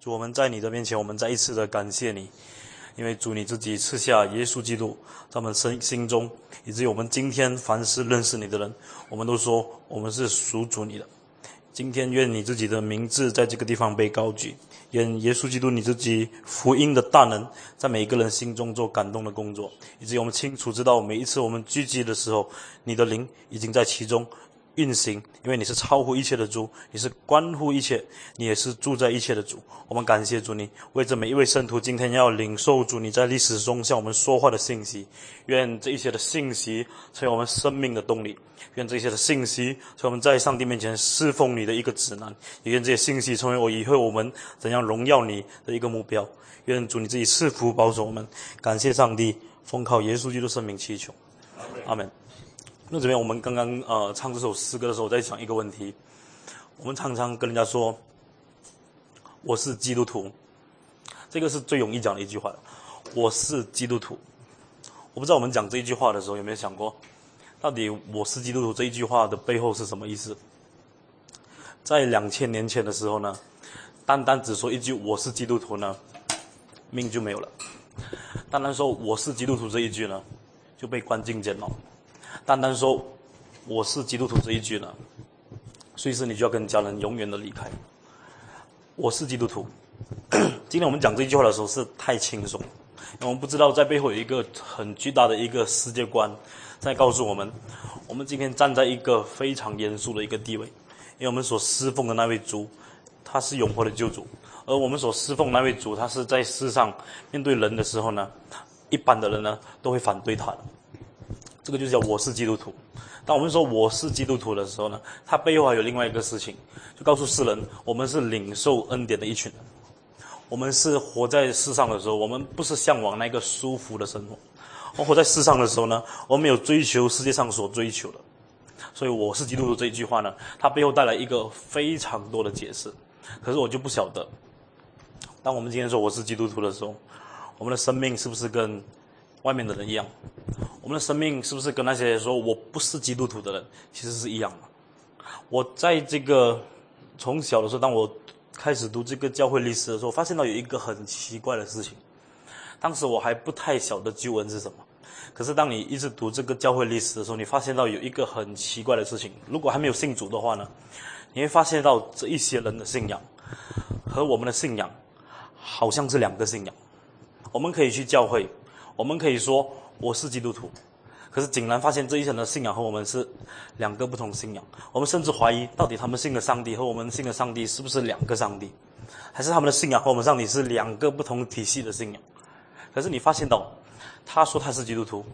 主，我们在你的面前，我们再一次的感谢你，因为主你自己赐下耶稣基督在我们身心中，以至于我们今天凡是认识你的人，我们都说我们是属主你的。今天愿你自己的名字在这个地方被高举，愿耶稣基督你自己福音的大能在每一个人心中做感动的工作，以至于我们清楚知道每一次我们聚集的时候，你的灵已经在其中。运行，因为你是超乎一切的主，你是关乎一切，你也是住在一切的主。我们感谢主，你为这每一位圣徒今天要领受主你在历史中向我们说话的信息。愿这一切的信息成为我们生命的动力，愿这些的信息成为我们在上帝面前侍奉你的一个指南，也愿这些信息成为我以后我们怎样荣耀你的一个目标。愿主你自己赐福保守我们。感谢上帝，奉靠耶稣基督圣名祈求，阿门。那这边我们刚刚呃唱这首诗歌的时候，在想一个问题：我们常常跟人家说我是基督徒，这个是最容易讲的一句话。我是基督徒，我不知道我们讲这一句话的时候有没有想过，到底我是基督徒这一句话的背后是什么意思？在两千年前的时候呢，单单只说一句我是基督徒呢，命就没有了；单单说我是基督徒这一句呢，就被关进监牢。单单说我是基督徒这一句呢，随时你就要跟家人永远的离开。我是基督徒。今天我们讲这句话的时候是太轻松，我们不知道在背后有一个很巨大的一个世界观在告诉我们，我们今天站在一个非常严肃的一个地位，因为我们所侍奉的那位主，他是永活的救主，而我们所侍奉那位主，他是在世上面对人的时候呢，一般的人呢都会反对他的。这个就叫我是基督徒。当我们说我是基督徒的时候呢，它背后还有另外一个事情，就告诉世人，我们是领受恩典的一群人。我们是活在世上的时候，我们不是向往那个舒服的生活。我活在世上的时候呢，我们有追求世界上所追求的。所以我是基督徒这一句话呢，它背后带来一个非常多的解释。可是我就不晓得，当我们今天说我是基督徒的时候，我们的生命是不是跟外面的人一样？我们的生命是不是跟那些说我不是基督徒的人其实是一样的？我在这个从小的时候，当我开始读这个教会历史的时候，发现到有一个很奇怪的事情。当时我还不太晓得旧恩是什么，可是当你一直读这个教会历史的时候，你发现到有一个很奇怪的事情。如果还没有信主的话呢，你会发现到这一些人的信仰和我们的信仰好像是两个信仰。我们可以去教会，我们可以说。我是基督徒，可是竟然发现这一些人的信仰和我们是两个不同信仰。我们甚至怀疑，到底他们信的上帝和我们信的上帝是不是两个上帝，还是他们的信仰和我们上帝是两个不同体系的信仰？可是你发现到，他说他是基督徒，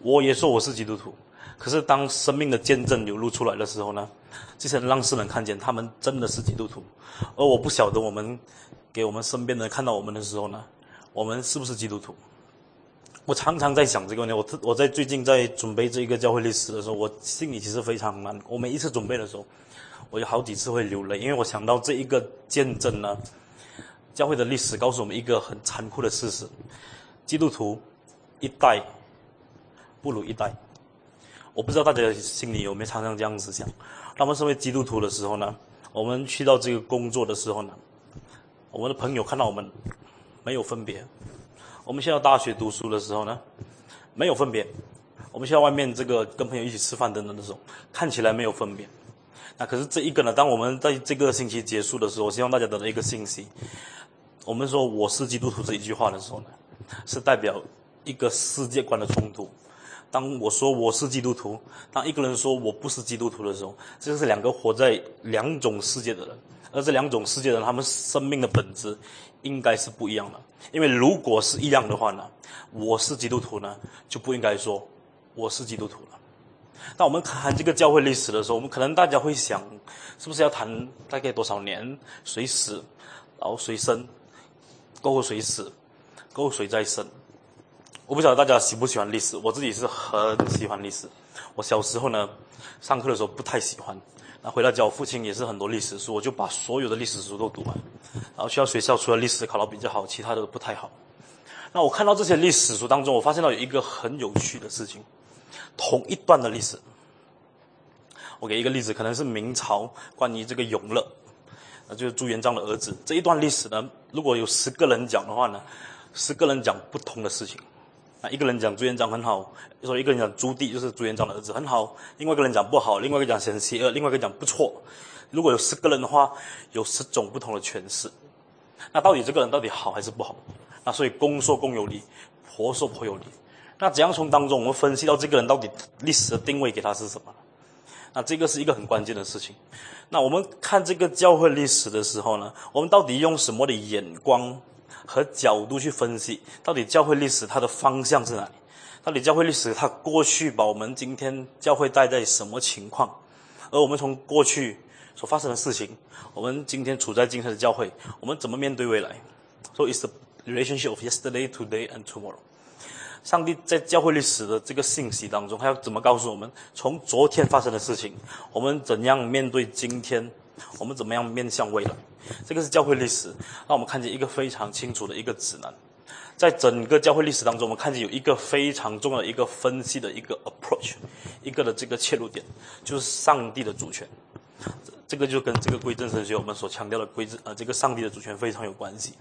我也说我是基督徒。可是当生命的见证流露出来的时候呢，这些人让世人看见他们真的是基督徒，而我不晓得我们给我们身边的人看到我们的时候呢，我们是不是基督徒？我常常在想这个问题。我我在最近在准备这一个教会历史的时候，我心里其实非常难。我每一次准备的时候，我有好几次会流泪，因为我想到这一个见证呢，教会的历史告诉我们一个很残酷的事实：基督徒一代不如一代。我不知道大家心里有没有常常这样子想。那么身为基督徒的时候呢，我们去到这个工作的时候呢，我们的朋友看到我们没有分别。我们现在大学读书的时候呢，没有分别；我们现在外面这个跟朋友一起吃饭等等的时候，看起来没有分别。那可是这一个呢？当我们在这个星期结束的时候，我希望大家得到一个信息：我们说我是基督徒这一句话的时候呢，是代表一个世界观的冲突。当我说我是基督徒，当一个人说我不是基督徒的时候，这是两个活在两种世界的人，而这两种世界的，他们生命的本质。应该是不一样的，因为如果是一样的话呢，我是基督徒呢，就不应该说我是基督徒了。当我们谈这个教会历史的时候，我们可能大家会想，是不是要谈大概多少年，谁死，然后谁生，过后谁死，过后谁再生？我不晓得大家喜不喜欢历史，我自己是很喜欢历史。我小时候呢，上课的时候不太喜欢。回到家，我父亲也是很多历史书，我就把所有的历史书都读完。然后去到学校，除了历史考到比较好，其他的都不太好。那我看到这些历史书当中，我发现到有一个很有趣的事情：同一段的历史，我给一个例子，可能是明朝关于这个永乐，那就是朱元璋的儿子。这一段历史呢，如果有十个人讲的话呢，十个人讲不同的事情。一个人讲朱元璋很好，说一个人讲朱棣就是朱元璋的儿子很好，另外一个人讲不好，另外一个讲很邪恶，另外一个讲不错。如果有十个人的话，有十种不同的诠释。那到底这个人到底好还是不好？那所以公说公有理，婆说婆有理。那怎样从当中我们分析到这个人到底历史的定位给他是什么？那这个是一个很关键的事情。那我们看这个教会历史的时候呢，我们到底用什么的眼光和角度去分析？到底教会历史它的方向是哪里？到底教会历史它过去把我们今天教会带在什么情况？而我们从过去所发生的事情，我们今天处在今天的教会，我们怎么面对未来？So it's the relationship of yesterday, today, and tomorrow. 上帝在教会历史的这个信息当中，他要怎么告诉我们？从昨天发生的事情，我们怎样面对今天？我们怎么样面向未来？这个是教会历史，让我们看见一个非常清楚的一个指南。在整个教会历史当中，我们看见有一个非常重要的一个分析的一个 approach，一个的这个切入点，就是上帝的主权。这这个就跟这个归正神学我们所强调的归正呃这个上帝的主权非常有关系。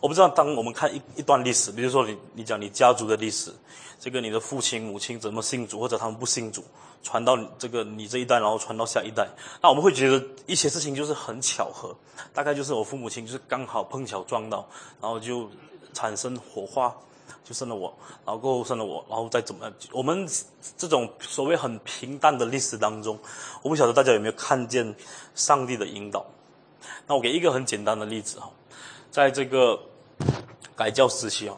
我不知道当我们看一一段历史，比如说你你讲你家族的历史，这个你的父亲母亲怎么信主，或者他们不信主，传到这个你这一代，然后传到下一代，那我们会觉得一些事情就是很巧合，大概就是我父母亲就是刚好碰巧撞到，然后就产生火花。就生了我，然后过后生了我，然后再怎么样？我们这种所谓很平淡的历史当中，我不晓得大家有没有看见上帝的引导。那我给一个很简单的例子哈，在这个改教时期啊，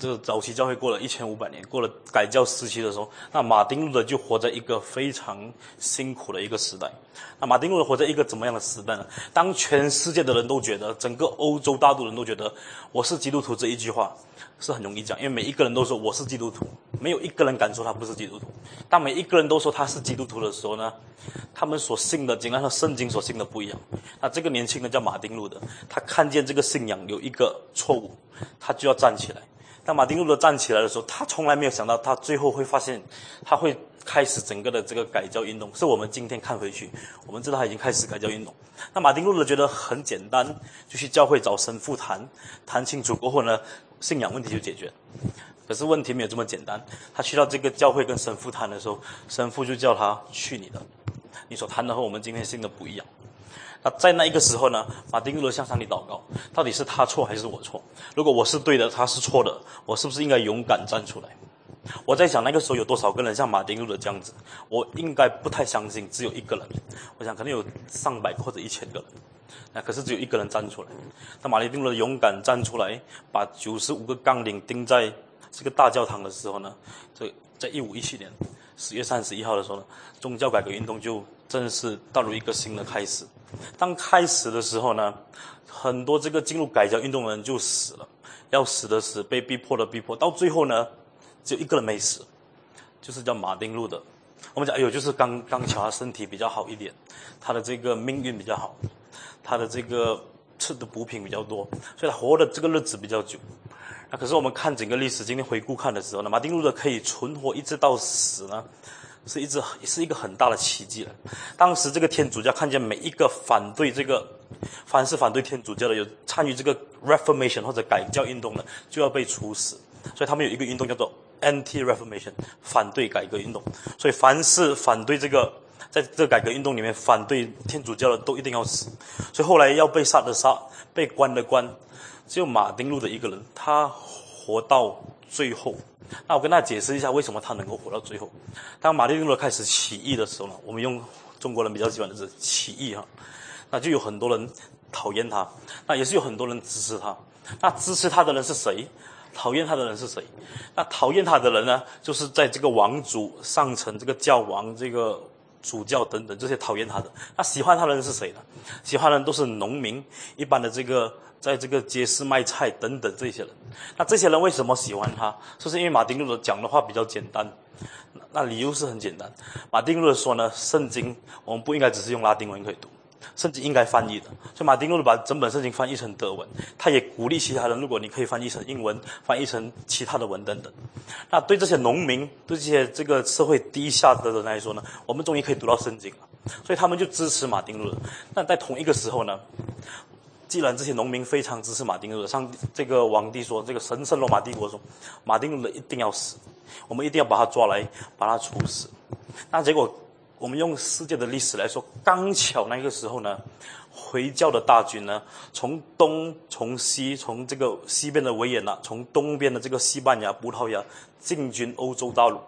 这个早期教会过了一千五百年，过了改教时期的时候，那马丁路德就活在一个非常辛苦的一个时代。那马丁路德活在一个怎么样的时代呢？当全世界的人都觉得，整个欧洲大陆人都觉得我是基督徒这一句话。是很容易讲，因为每一个人都说我是基督徒，没有一个人敢说他不是基督徒。当每一个人都说他是基督徒的时候呢，他们所信的，竟然和圣经所信的不一样。那这个年轻人叫马丁路德，他看见这个信仰有一个错误，他就要站起来。当马丁路德站起来的时候，他从来没有想到，他最后会发现，他会开始整个的这个改教运动。是我们今天看回去，我们知道他已经开始改教运动。那马丁路德觉得很简单，就去教会找神父谈，谈清楚过后呢？信仰问题就解决，可是问题没有这么简单。他去到这个教会跟神父谈的时候，神父就叫他去你的，你所谈的和我们今天信的不一样。那在那一个时候呢，马丁路德向上帝祷告，到底是他错还是我错？如果我是对的，他是错的，我是不是应该勇敢站出来？我在想那个时候有多少个人像马丁路德这样子？我应该不太相信只有一个人，我想可能有上百或者一千个人。那可是只有一个人站出来，那马丁路德勇敢站出来，把九十五个杠铃钉在这个大教堂的时候呢，这在一五一七年十月三十一号的时候呢，宗教改革运动就正式踏入一个新的开始。当开始的时候呢，很多这个进入改教运动的人就死了，要死的死，被逼迫的逼迫，到最后呢，只有一个人没死，就是叫马丁路德。我们讲，哎呦，就是刚刚巧他身体比较好一点，他的这个命运比较好。他的这个吃的补品比较多，所以他活的这个日子比较久。那可是我们看整个历史，今天回顾看的时候呢，马丁路德可以存活一直到死呢，是一直是一个很大的奇迹了。当时这个天主教看见每一个反对这个，凡是反对天主教的有参与这个 Reformation 或者改教运动的，就要被处死。所以他们有一个运动叫做 Anti-Reformation，反对改革运动。所以凡是反对这个。在这改革运动里面，反对天主教的都一定要死，所以后来要被杀的杀，被关的关，只有马丁路的一个人，他活到最后。那我跟大家解释一下，为什么他能够活到最后。当马丁路德开始起义的时候呢，我们用中国人比较喜欢的是起义哈，那就有很多人讨厌他，那也是有很多人支持他。那支持他的人是谁？讨厌他的人是谁？那讨厌他的人呢，就是在这个王族上层，这个教王这个。主教等等这些讨厌他的，那喜欢他的人是谁呢？喜欢的人都是农民，一般的这个在这个街市卖菜等等这些人。那这些人为什么喜欢他？就是因为马丁路德讲的话比较简单。那理由是很简单，马丁路德说呢，圣经我们不应该只是用拉丁文可以读。甚至应该翻译的，所以马丁路德把整本圣经翻译成德文，他也鼓励其他人，如果你可以翻译成英文，翻译成其他的文等等。那对这些农民，对这些这个社会低下的人来说呢，我们终于可以读到圣经了。所以他们就支持马丁路德。但在同一个时候呢，既然这些农民非常支持马丁路德，上这个皇帝说，这个神圣罗马帝国说，马丁路德一定要死，我们一定要把他抓来，把他处死。那结果，我们用世界的历史来说，刚巧那个时候呢，回教的大军呢，从东、从西、从这个西边的维也纳，从东边的这个西班牙、葡萄牙进军欧洲大陆。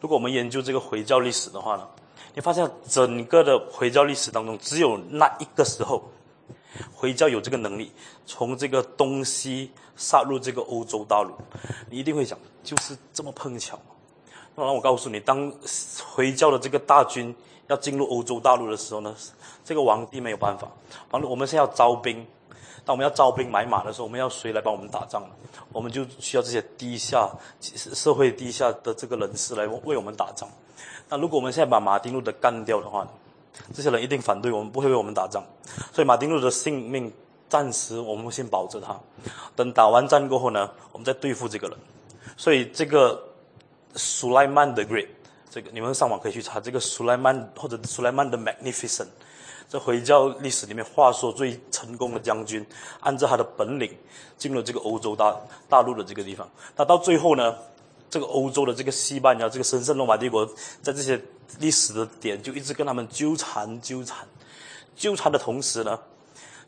如果我们研究这个回教历史的话呢，你发现整个的回教历史当中，只有那一个时候，回教有这个能力从这个东西杀入这个欧洲大陆。你一定会想，就是这么碰巧。那我告诉你，当回教的这个大军要进入欧洲大陆的时候呢，这个皇帝没有办法。完了，我们现在要招兵，当我们要招兵买马的时候，我们要谁来帮我们打仗？我们就需要这些低下社会低下的这个人士来为我们打仗。那如果我们现在把马丁路德干掉的话，这些人一定反对我们，不会为我们打仗。所以马丁路德的性命暂时我们先保着他，等打完战过后呢，我们再对付这个人。所以这个。苏莱曼的 Great，这个你们上网可以去查这个苏莱曼或者苏莱曼的 Magnificent，这回教历史里面话说最成功的将军，按照他的本领进入这个欧洲大大陆的这个地方。那到最后呢，这个欧洲的这个西班牙这个神圣罗马帝国，在这些历史的点就一直跟他们纠缠纠缠，纠缠的同时呢。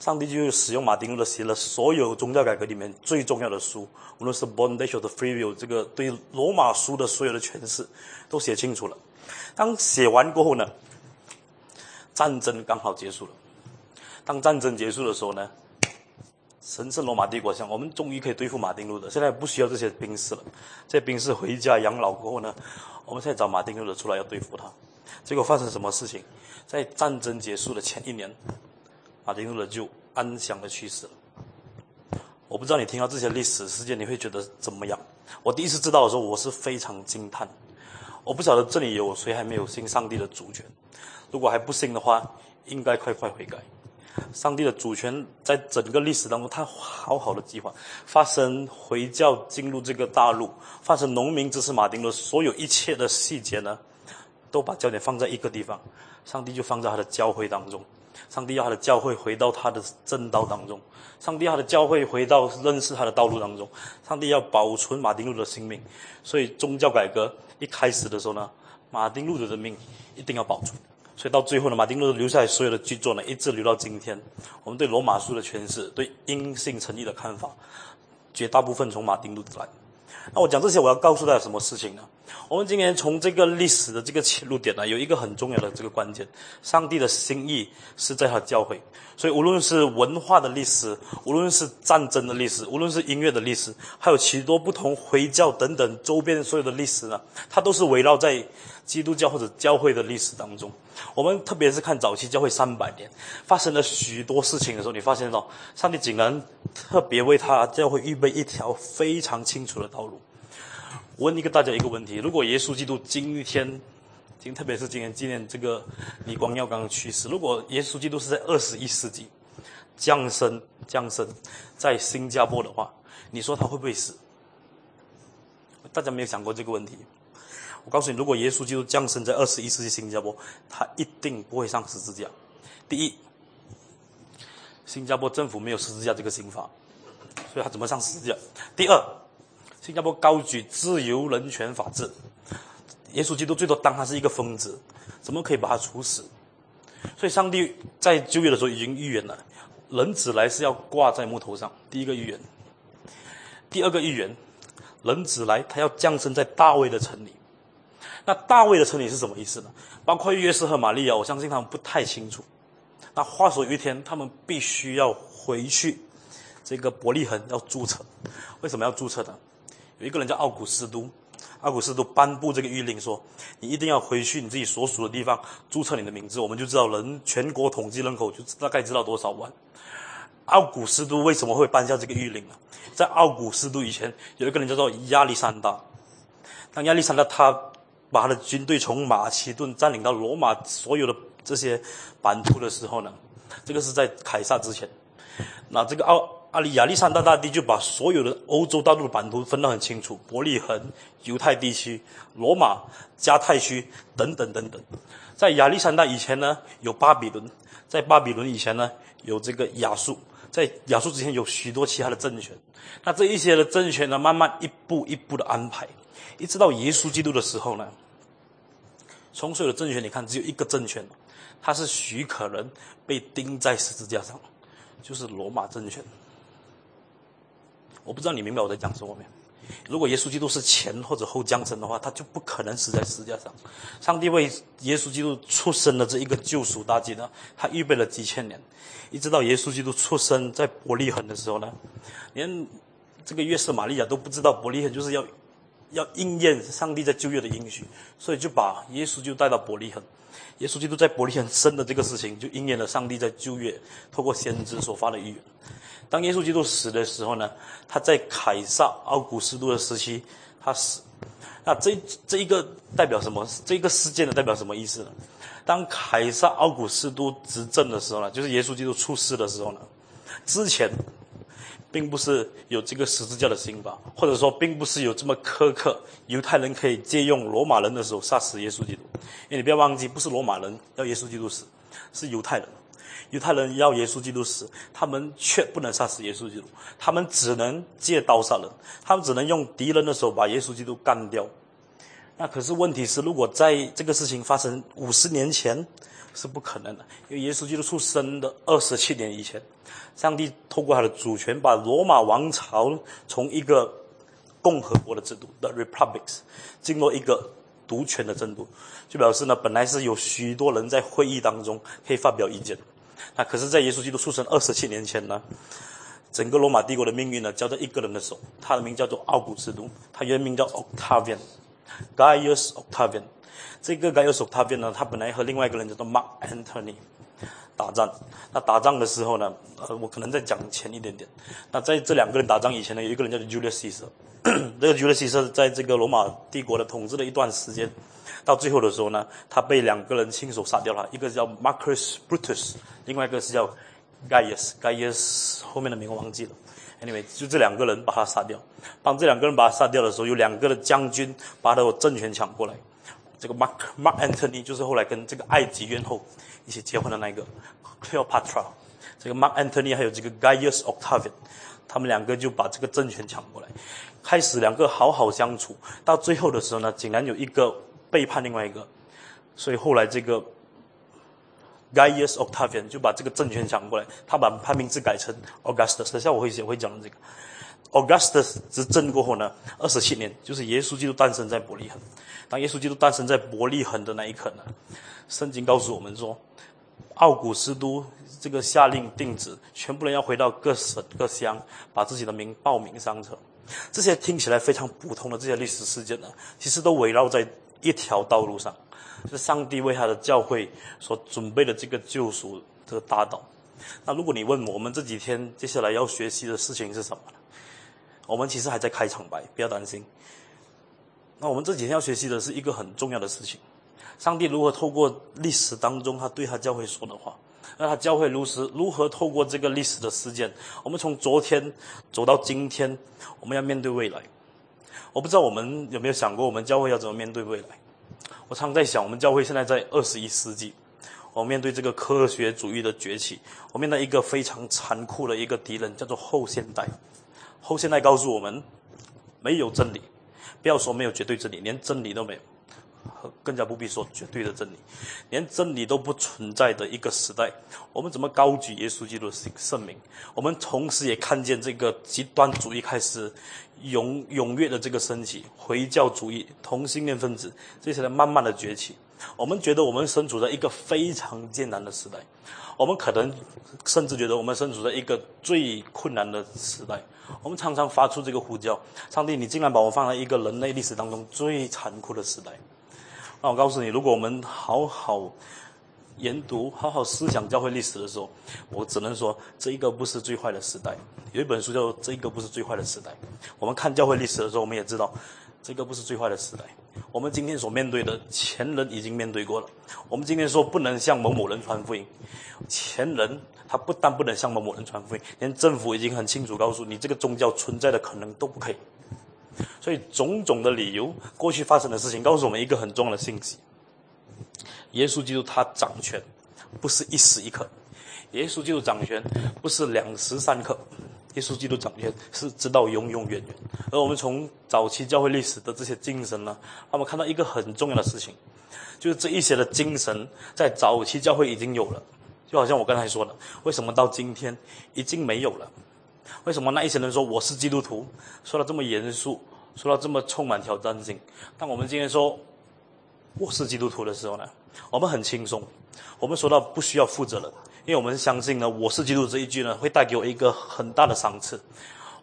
上帝就使用马丁路德写了所有宗教改革里面最重要的书，无论是《Bondage of Free Will》这个对罗马书的所有的诠释，都写清楚了。当写完过后呢，战争刚好结束了。当战争结束的时候呢，神圣罗马帝国想，我们终于可以对付马丁路德，现在不需要这些兵士了。这些兵士回家养老过后呢，我们现在找马丁路德出来要对付他。结果发生什么事情？在战争结束的前一年。马丁路德就安详的去世了。我不知道你听到这些历史事件，你会觉得怎么样？我第一次知道的时候，我是非常惊叹。我不晓得这里有谁还没有信上帝的主权。如果还不信的话，应该快快悔改。上帝的主权在整个历史当中，他好好的计划。发生回教进入这个大陆，发生农民支持马丁路所有一切的细节呢，都把焦点放在一个地方，上帝就放在他的教会当中。上帝要他的教会回到他的正道当中，上帝要他的教会回到认识他的道路当中，上帝要保存马丁路的性命，所以宗教改革一开始的时候呢，马丁路德的命一定要保住，所以到最后呢，马丁路德留下来所有的巨作呢，一直留到今天。我们对罗马书的诠释，对因信诚意的看法，绝大部分从马丁路德来。那我讲这些，我要告诉大家什么事情呢？我们今天从这个历史的这个切入点呢，有一个很重要的这个关键：上帝的心意是在他教会。所以无论是文化的历史，无论是战争的历史，无论是音乐的历史，还有许多不同回教等等周边所有的历史呢，它都是围绕在基督教或者教会的历史当中。我们特别是看早期教会三百年发生了许多事情的时候，你发现到上帝竟然特别为他教会预备一条非常清楚的道路。问一个大家一个问题：如果耶稣基督今天，今特别是今天纪念这个李光耀刚刚去世，如果耶稣基督是在二十一世纪降生降生在新加坡的话，你说他会不会死？大家没有想过这个问题。我告诉你，如果耶稣基督降生在二十一世纪新加坡，他一定不会上十字架。第一，新加坡政府没有十字架这个刑法，所以他怎么上十字架？第二，新加坡高举自由、人权、法治，耶稣基督最多当他是一个疯子，怎么可以把他处死？所以上帝在九月的时候已经预言了，人子来是要挂在木头上。第一个预言，第二个预言，人子来他要降生在大卫的城里。那大卫的城里是什么意思呢？包括约瑟和玛利亚，我相信他们不太清楚。那话说有一天，他们必须要回去这个伯利恒要注册。为什么要注册呢？有一个人叫奥古斯都，奥古斯都颁布这个谕令说，你一定要回去你自己所属的地方注册你的名字，我们就知道人全国统计人口就大概知道多少万。奥古斯都为什么会颁下这个谕令呢？在奥古斯都以前，有一个人叫做亚历山大。当亚历山大他。把他的军队从马其顿占领到罗马所有的这些版图的时候呢，这个是在凯撒之前。那这个奥阿里亚历山大大帝就把所有的欧洲大陆的版图分得很清楚：伯利恒、犹太地区、罗马、加泰区等等等等。在亚历山大以前呢，有巴比伦；在巴比伦以前呢，有这个亚述；在亚述之前有许多其他的政权。那这一些的政权呢，慢慢一步一步的安排，一直到耶稣基督的时候呢，从所有的政权你看，只有一个政权，它是许可人被钉在十字架上，就是罗马政权。我不知道你明白我在讲什么没有？如果耶稣基督是前或者后降生的话，他就不可能死在十字架上。上帝为耶稣基督出生的这一个救赎大计呢，他预备了几千年，一直到耶稣基督出生在伯利恒的时候呢，连这个约瑟玛利亚都不知道伯利恒就是要要应验上帝在旧约的应许，所以就把耶稣就带到伯利恒。耶稣基督在伯利恒生的这个事情，就应验了上帝在旧约透过先知所发的预言。当耶稣基督死的时候呢，他在凯撒奥古斯都的时期，他死。那这这一个代表什么？这个事件呢代表什么意思呢？当凯撒奥古斯都执政的时候呢，就是耶稣基督出世的时候呢，之前，并不是有这个十字架的刑罚，或者说并不是有这么苛刻，犹太人可以借用罗马人的手杀死耶稣基督。因为你不要忘记，不是罗马人要耶稣基督死，是犹太人。犹太人要耶稣基督死，他们却不能杀死耶稣基督，他们只能借刀杀人，他们只能用敌人的手把耶稣基督干掉。那可是问题是，如果在这个事情发生五十年前，是不可能的，因为耶稣基督出生的二十七年以前，上帝透过他的主权，把罗马王朝从一个共和国的制度 （the republics） 进入一个独权的制度，就表示呢，本来是有许多人在会议当中可以发表意见。那可是，在耶稣基督出生二十七年前呢，整个罗马帝国的命运呢，交在一个人的手。他的名叫做奥古斯都，他原名叫 Octavian，Gaius Octavian。这个 Gaius Octavian 呢，他本来和另外一个人叫做 Mark Antony 打仗。那打仗的时候呢，呃，我可能再讲前一点点。那在这两个人打仗以前呢，有一个人叫做 Julius Caesar。这个 Julius Caesar 在这个罗马帝国的统治了一段时间。到最后的时候呢，他被两个人亲手杀掉了，一个叫 Marcus Brutus，另外一个是叫 Gaius，Gaius 后面的名我忘记了。Anyway，就这两个人把他杀掉。当这两个人把他杀掉的时候，有两个的将军把他的政权抢过来。这个 Mark Mark Antony 就是后来跟这个埃及艳后一起结婚的那一个 Cleopatra。这个 Mark Antony 还有这个 Gaius Octavian，他们两个就把这个政权抢过来，开始两个好好相处。到最后的时候呢，竟然有一个。背叛另外一个，所以后来这个 Gaius Octavian 就把这个政权抢过来，他把他名字改成 Augustus。等下我会写会讲这个 Augustus 执政过后呢，二十七年，就是耶稣基督诞生在伯利恒。当耶稣基督诞生在伯利恒的那一刻呢，圣经告诉我们说，奥古斯都这个下令定旨，全部人要回到各省各乡，把自己的名报名上车。这些听起来非常普通的这些历史事件呢，其实都围绕在。一条道路上，就是上帝为他的教会所准备的这个救赎这个大道。那如果你问我们这几天接下来要学习的事情是什么呢？我们其实还在开场白，不要担心。那我们这几天要学习的是一个很重要的事情：上帝如何透过历史当中他对他教会说的话，那他教会如实如何透过这个历史的事件，我们从昨天走到今天，我们要面对未来。我不知道我们有没有想过，我们教会要怎么面对未来？我常在想，我们教会现在在二十一世纪，我面对这个科学主义的崛起，我面对一个非常残酷的一个敌人，叫做后现代。后现代告诉我们，没有真理，不要说没有绝对真理，连真理都没有。更加不必说绝对的真理，连真理都不存在的一个时代，我们怎么高举耶稣基督的圣名？我们同时也看见这个极端主义开始踊踊跃的这个升起，回教主义、同性恋分子这些人慢慢的崛起。我们觉得我们身处在一个非常艰难的时代，我们可能甚至觉得我们身处在一个最困难的时代。我们常常发出这个呼叫：上帝，你竟然把我放在一个人类历史当中最残酷的时代。那我告诉你，如果我们好好研读、好好思想教会历史的时候，我只能说，这一个不是最坏的时代。有一本书叫做《这一个不是最坏的时代》。我们看教会历史的时候，我们也知道，这个不是最坏的时代。我们今天所面对的，前人已经面对过了。我们今天说不能向某某人传福音，前人他不但不能向某某人传福音，连政府已经很清楚告诉你，这个宗教存在的可能都不可以。所以种种的理由，过去发生的事情，告诉我们一个很重要的信息：耶稣基督他掌权，不是一时一刻；耶稣基督掌权，不是两时三刻；耶稣基督掌权，是直到永永远远。而我们从早期教会历史的这些精神呢，我们看到一个很重要的事情，就是这一些的精神在早期教会已经有了，就好像我刚才说的，为什么到今天已经没有了？为什么那一些人说我是基督徒，说的这么严肃，说到这么充满挑战性？当我们今天说我是基督徒的时候呢，我们很轻松，我们说到不需要负责任，因为我们相信呢，我是基督徒这一句呢，会带给我一个很大的赏赐。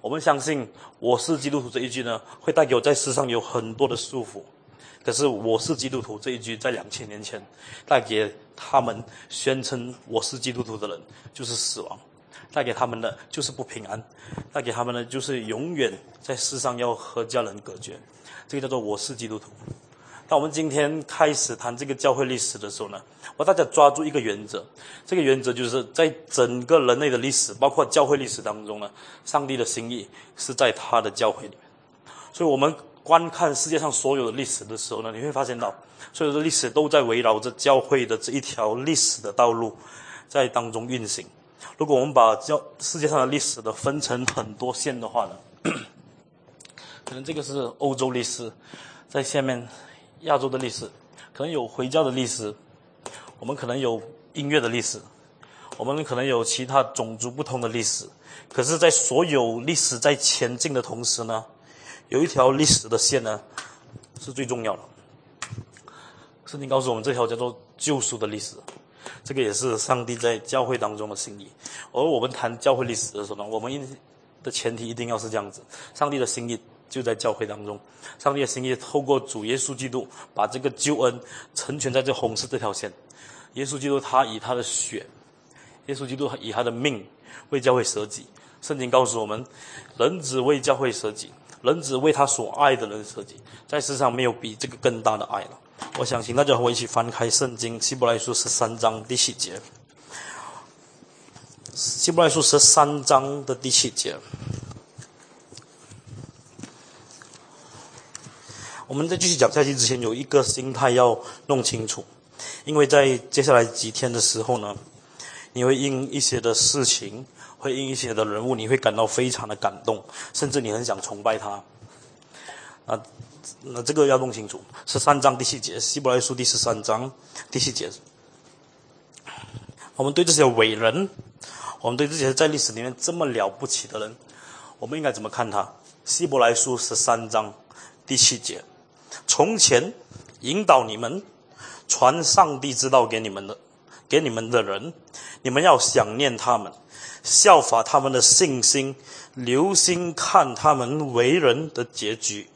我们相信我是基督徒这一句呢，会带给我在世上有很多的束缚。可是我是基督徒这一句，在两千年前带给他们宣称我是基督徒的人，就是死亡。带给他们的就是不平安，带给他们的就是永远在世上要和家人隔绝。这个叫做我是基督徒。当我们今天开始谈这个教会历史的时候呢，我大家抓住一个原则，这个原则就是在整个人类的历史，包括教会历史当中呢，上帝的心意是在他的教会里面。所以，我们观看世界上所有的历史的时候呢，你会发现到，所有的历史都在围绕着教会的这一条历史的道路在当中运行。如果我们把教世界上的历史的分成很多线的话呢，可能这个是欧洲历史，在下面亚洲的历史，可能有回教的历史，我们可能有音乐的历史，我们可能有其他种族不同的历史。可是，在所有历史在前进的同时呢，有一条历史的线呢是最重要的。圣经告诉我们，这条叫做救赎的历史。这个也是上帝在教会当中的心意。而我们谈教会历史的时候呢，我们的前提一定要是这样子：上帝的心意就在教会当中，上帝的心意透过主耶稣基督把这个救恩成全在这红色这条线。耶稣基督他以他的血，耶稣基督以他的命为教会舍己。圣经告诉我们，人只为教会舍己，人只为他所爱的人舍己，在世上没有比这个更大的爱了。我相信大家和我一起翻开圣经《希伯来书》十三章第七节，《希伯来书》十三章的第七节。我们在继续讲下去之前，有一个心态要弄清楚，因为在接下来几天的时候呢，你会因一些的事情，会因一些的人物，你会感到非常的感动，甚至你很想崇拜他，啊。那这个要弄清楚，十三章第七节，希伯来书第十三章第七节。我们对这些伟人，我们对这些在历史里面这么了不起的人，我们应该怎么看他？希伯来书十三章第七节：从前引导你们传上帝之道给你们的，给你们的人，你们要想念他们，效法他们的信心，留心看他们为人的结局。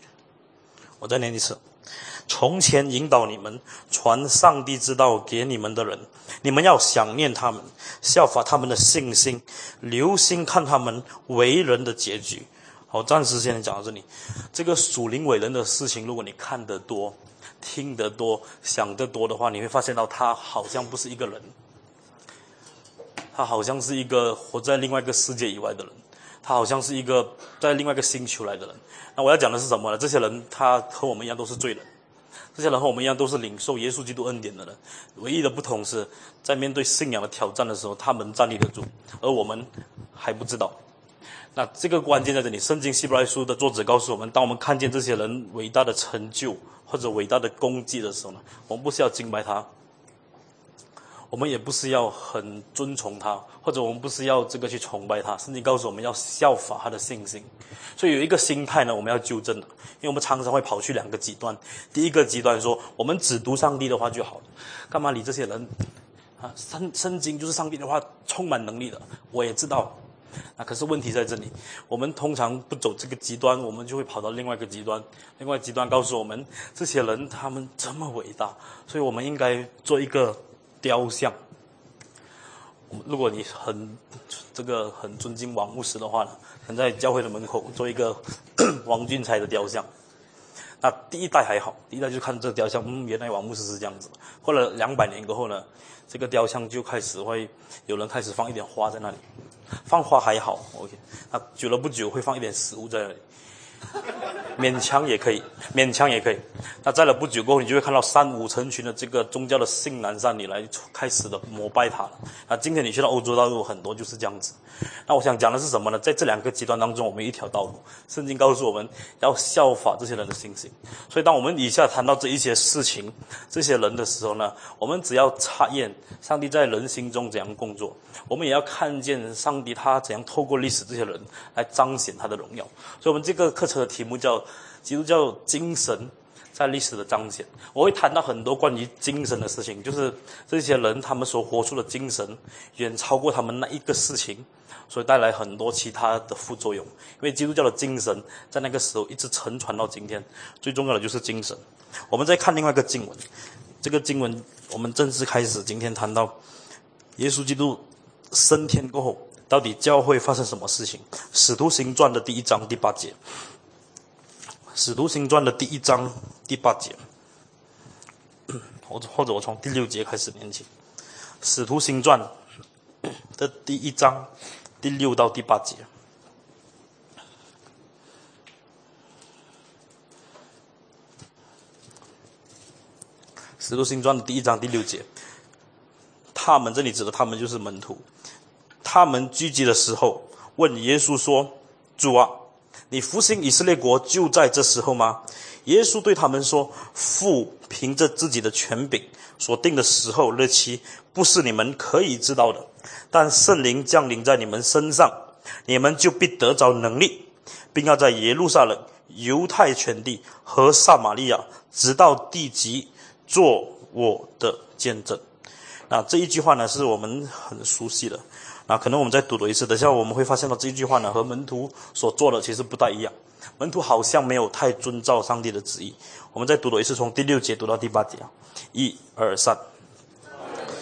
我再念一次：从前引导你们传上帝之道给你们的人，你们要想念他们，效法他们的信心，留心看他们为人的结局。好，暂时先讲到这里。这个属灵伟人的事情，如果你看得多、听得多、想得多的话，你会发现到他好像不是一个人，他好像是一个活在另外一个世界以外的人，他好像是一个在另外一个星球来的人。那我要讲的是什么呢？这些人他和我们一样都是罪人，这些人和我们一样都是领受耶稣基督恩典的人，唯一的不同是在面对信仰的挑战的时候，他们站立得住，而我们还不知道。那这个关键在这里，圣经希伯来书的作者告诉我们：，当我们看见这些人伟大的成就或者伟大的功绩的时候呢，我们不是要敬拜他。我们也不是要很尊崇他，或者我们不是要这个去崇拜他，甚至告诉我们要效法他的信心。所以有一个心态呢，我们要纠正的，因为我们常常会跑去两个极端。第一个极端说，我们只读上帝的话就好了，干嘛理这些人？啊，圣圣经就是上帝的话，充满能力的。我也知道，啊，可是问题在这里，我们通常不走这个极端，我们就会跑到另外一个极端。另外极端告诉我们，这些人他们这么伟大，所以我们应该做一个。雕像。如果你很这个很尊敬王牧师的话呢，能在教会的门口做一个 王俊才的雕像。那第一代还好，第一代就看这雕像，嗯，原来王牧师是这样子。过了两百年过后呢，这个雕像就开始会有人开始放一点花在那里，放花还好，OK。那久了不久会放一点食物在那里。勉强也可以，勉强也可以。那在了不久过后，你就会看到三五成群的这个宗教的性男善女来开始的膜拜他了。那今天你去到欧洲大陆，很多就是这样子。那我想讲的是什么呢？在这两个极端当中，我们一条道路。圣经告诉我们要效法这些人的信心。所以，当我们以下谈到这一些事情、这些人的时候呢，我们只要查验上帝在人心中怎样工作，我们也要看见上帝他怎样透过历史这些人来彰显他的荣耀。所以，我们这个课程的题目叫“基督教精神在历史的彰显”。我会谈到很多关于精神的事情，就是这些人他们所活出的精神，远超过他们那一个事情。所以带来很多其他的副作用，因为基督教的精神在那个时候一直承传到今天。最重要的就是精神。我们再看另外一个经文，这个经文我们正式开始今天谈到耶稣基督升天过后，到底教会发生什么事情？使徒行传的第一章第八节。使徒行传的第一章第八节，或者或者我从第六节开始念起。使徒行传的第一章。第六到第八节，《使徒行传》的第一章第六节，他们这里指的他们就是门徒。他们聚集的时候，问耶稣说：“主啊，你复兴以色列国就在这时候吗？”耶稣对他们说：“父凭着自己的权柄所定的时候日期，不是你们可以知道的。”但圣灵降临在你们身上，你们就必得着能力，并要在耶路撒冷、犹太全地和撒玛利亚，直到地极，做我的见证。那这一句话呢，是我们很熟悉的。那可能我们再读多一次，等下我们会发现到这一句话呢，和门徒所做的其实不大一样。门徒好像没有太遵照上帝的旨意。我们再读多一次，从第六节读到第八节啊，一、二、三。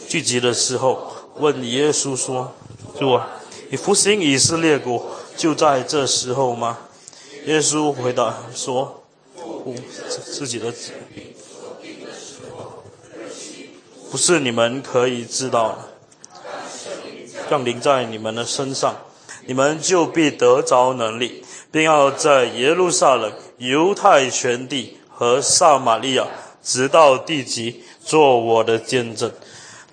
聚集的时候。问耶稣说：“主啊，你复兴以色列国就在这时候吗？”耶稣回答说：“不，自己的子不是你们可以知道。降临在你们的身上，你们就必得着能力，并要在耶路撒冷、犹太全地和撒玛利亚，直到地极，做我的见证。”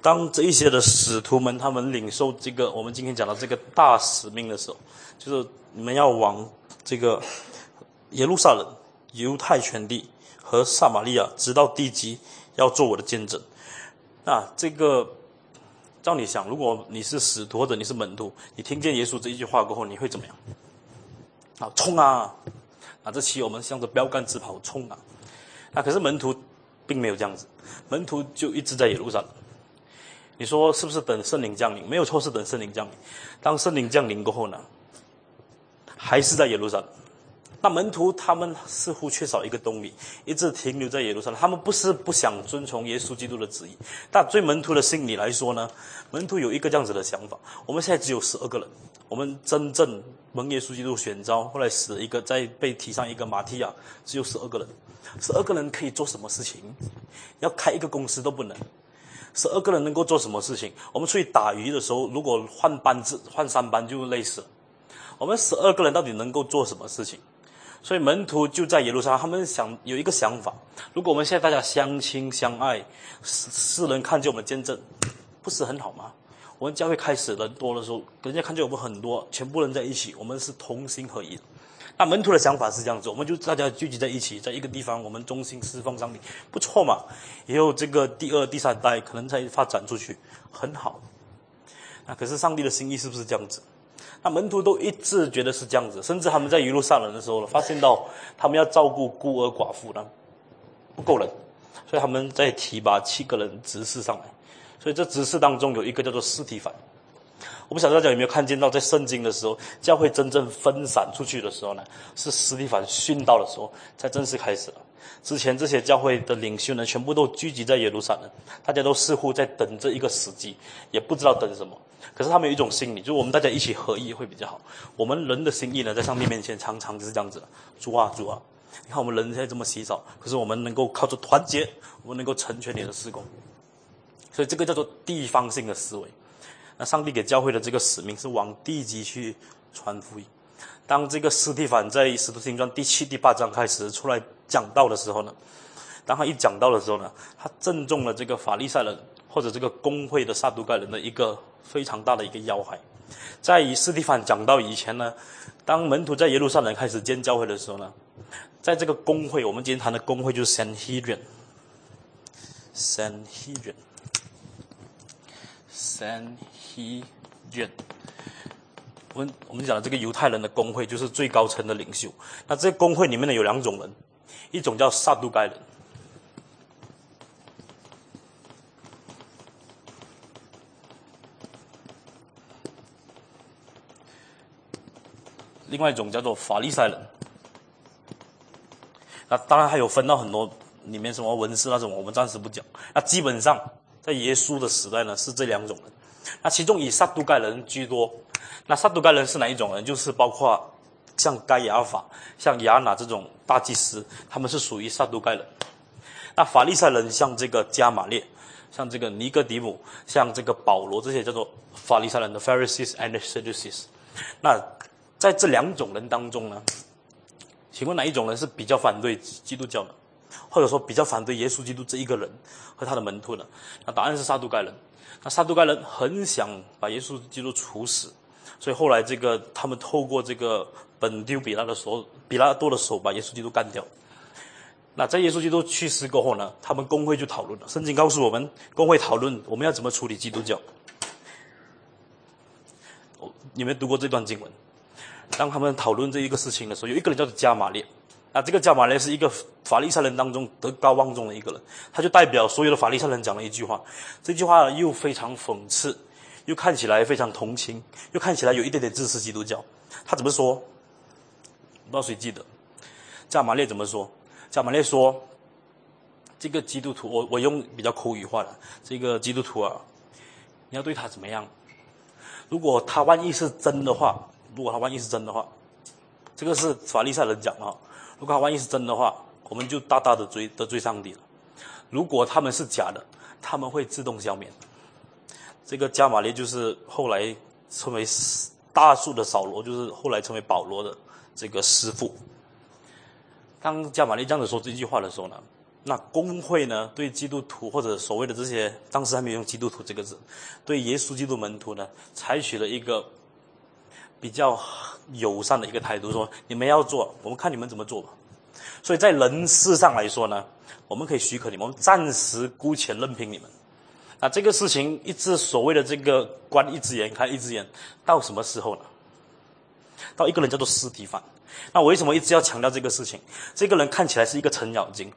当这一些的使徒们，他们领受这个我们今天讲的这个大使命的时候，就是你们要往这个耶路撒冷、犹太全地和撒玛利亚，直到地极，要做我的见证。那这个，照你想，如果你是使徒或者你是门徒，你听见耶稣这一句话过后，你会怎么样？啊，冲啊！啊，这期我们向着标杆直跑，冲啊！那可是门徒并没有这样子，门徒就一直在野路上。你说是不是等圣灵降临？没有错，是等圣灵降临。当圣灵降临过后呢，还是在野路上。那门徒他们似乎缺少一个动力，一直停留在耶路撒冷。他们不是不想遵从耶稣基督的旨意，但对门徒的心理来说呢，门徒有一个这样子的想法：我们现在只有十二个人，我们真正蒙耶稣基督选召，后来死一个，再被提上一个马提亚，只有十二个人。十二个人可以做什么事情？要开一个公司都不能。十二个人能够做什么事情？我们出去打鱼的时候，如果换班子换三班就累死了。我们十二个人到底能够做什么事情？所以门徒就在耶路撒冷，他们想有一个想法：如果我们现在大家相亲相爱，世世人看见我们见证，不是很好吗？我们教会开始人多的时候，人家看见我们很多，全部人在一起，我们是同心合一。那门徒的想法是这样子，我们就大家聚集在一起，在一个地方，我们中心释放上帝，不错嘛。以后这个第二、第三代可能再发展出去，很好。那可是上帝的心意是不是这样子？那门徒都一直觉得是这样子，甚至他们在一路上人的时候，发现到他们要照顾孤儿寡妇呢，不够人，所以他们在提拔七个人执事上来。所以这执事当中有一个叫做尸体反。我不晓得大家有没有看见到，在圣经的时候，教会真正分散出去的时候呢，是斯蒂凡殉道的时候才正式开始了。之前这些教会的领袖呢，全部都聚集在耶路撒冷，大家都似乎在等着一个时机，也不知道等什么。可是他们有一种心理，就是我们大家一起合一会比较好。我们人的心意呢，在上帝面前常常就是这样子，主啊主啊，你看我们人现在这么稀少，可是我们能够靠着团结，我们能够成全你的施工。所以这个叫做地方性的思维。那上帝给教会的这个使命是往地级去传福音。当这个斯蒂凡在《使徒行传》第七、第八章开始出来讲道的时候呢，当他一讲道的时候呢，他正中了这个法利赛人或者这个工会的撒都盖人的一个非常大的一个要害。在以斯蒂凡讲到以前呢，当门徒在耶路撒冷开始建教会的时候呢，在这个工会，我们今天谈的工会就是 Sanhedrin，Sanhedrin，Sanhedrin。我们我们讲的这个犹太人的工会就是最高层的领袖。那这个工会里面呢有两种人，一种叫撒都该人，另外一种叫做法利赛人。那当然还有分到很多里面什么文士那种，我们暂时不讲。那基本上在耶稣的时代呢是这两种人。那其中以撒都盖人居多。那撒都该人是哪一种人？就是包括像该亚法、像亚拿这种大祭司，他们是属于撒都该人。那法利赛人像这个加马列，像这个尼哥底母，像这个保罗，这些叫做法利赛人的 Pharisees and Sadducees。那在这两种人当中呢，请问哪一种人是比较反对基督教的，或者说比较反对耶稣基督这一个人和他的门徒呢？那答案是撒都该人。那撒都该人很想把耶稣基督处死。所以后来，这个他们透过这个本丢比拉的手，比拉多的手，把耶稣基督干掉。那在耶稣基督去世过后呢，他们公会就讨论了。圣经告诉我们，公会讨论我们要怎么处理基督教。哦，你们读过这段经文？当他们讨论这一个事情的时候，有一个人叫做加马列。啊，这个加马列是一个法利赛人当中德高望重的一个人，他就代表所有的法利赛人讲了一句话。这句话又非常讽刺。又看起来非常同情，又看起来有一点点支持基督教。他怎么说？不知道谁记得？加马列怎么说？加马列说：“这个基督徒，我我用比较口语化的，这个基督徒啊，你要对他怎么样？如果他万一是真的话，如果他万一是真的话，这个是法利赛人讲啊。如果他万一是真的话，我们就大大的追得罪上帝了。如果他们是假的，他们会自动消灭。”这个加马列就是后来称为大树的扫罗，就是后来成为保罗的这个师傅。当加马列这样子说这句话的时候呢，那工会呢对基督徒或者所谓的这些当时还没有用基督徒这个字，对耶稣基督门徒呢，采取了一个比较友善的一个态度，说你们要做，我们看你们怎么做吧。所以在人事上来说呢，我们可以许可你们，我们暂时姑且任凭你们。那这个事情一直所谓的这个关一只眼开一只眼，到什么时候呢？到一个人叫做尸体犯。那我为什么一直要强调这个事情？这个人看起来是一个程咬金。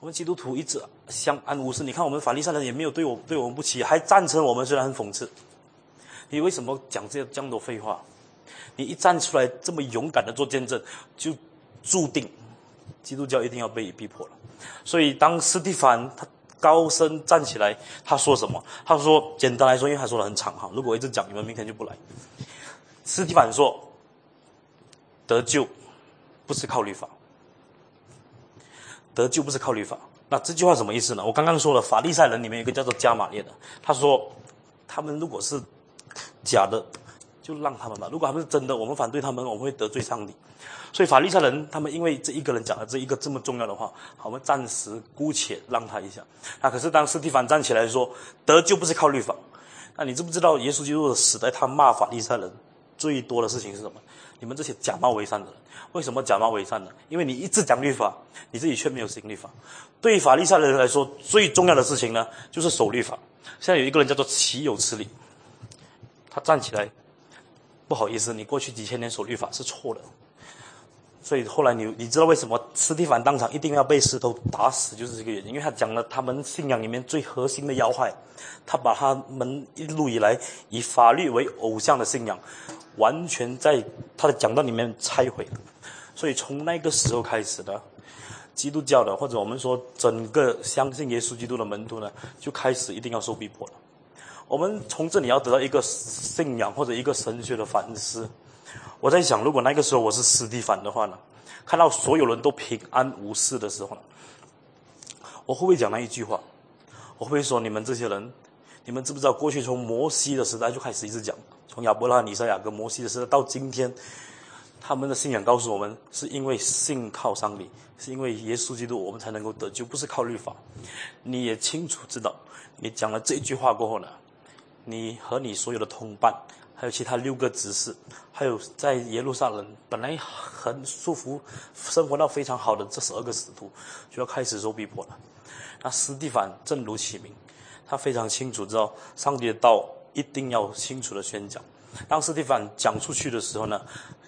我们基督徒一直相安无事。你看我们法利赛人也没有对我对我们不起，还赞成我们，虽然很讽刺。你为什么讲这这样多废话？你一站出来这么勇敢的做见证，就注定基督教一定要被逼迫了。所以当斯蒂凡他。高声站起来，他说什么？他说：“简单来说，因为他说的很长哈，如果我一直讲，你们明天就不来。”斯蒂凡说：“得救不是靠律法，得救不是靠律法。”那这句话什么意思呢？我刚刚说了，法利赛人里面有个叫做加马列的，他说：“他们如果是假的，就让他们吧；如果他们是真的，我们反对他们，我们会得罪上帝。”所以法利赛人他们因为这一个人讲了这一个这么重要的话，我们暂时姑且让他一下。那可是当斯蒂凡站起来说得救不是靠律法，那你知不知道耶稣基督的时代他骂法利赛人最多的事情是什么？你们这些假冒伪善的人，为什么假冒伪善呢？因为你一直讲律法，你自己却没有行律法。对于法利赛人来说，最重要的事情呢，就是守律法。现在有一个人叫做岂有此理，他站起来，不好意思，你过去几千年守律法是错的。所以后来你你知道为什么斯蒂凡当场一定要被石头打死，就是这个原因，因为他讲了他们信仰里面最核心的要害，他把他们一路以来以法律为偶像的信仰，完全在他的讲道里面拆毁了。所以从那个时候开始呢，基督教的，或者我们说整个相信耶稣基督的门徒呢，就开始一定要受逼迫了。我们从这里要得到一个信仰或者一个神学的反思。我在想，如果那个时候我是斯蒂凡的话呢，看到所有人都平安无事的时候，我会不会讲那一句话？我会不会说你们这些人，你们知不知道过去从摩西的时代就开始一直讲，从亚伯拉罕、以赛亚跟摩西的时代到今天，他们的信仰告诉我们，是因为信靠上帝，是因为耶稣基督，我们才能够得救，不是靠律法。你也清楚知道，你讲了这一句话过后呢？你和你所有的同伴，还有其他六个执事，还有在耶路撒冷本来很舒服、生活到非常好的这十二个使徒，就要开始受逼迫了。那斯蒂凡正如其名，他非常清楚知道上帝的道一定要清楚的宣讲。当斯蒂凡讲出去的时候呢，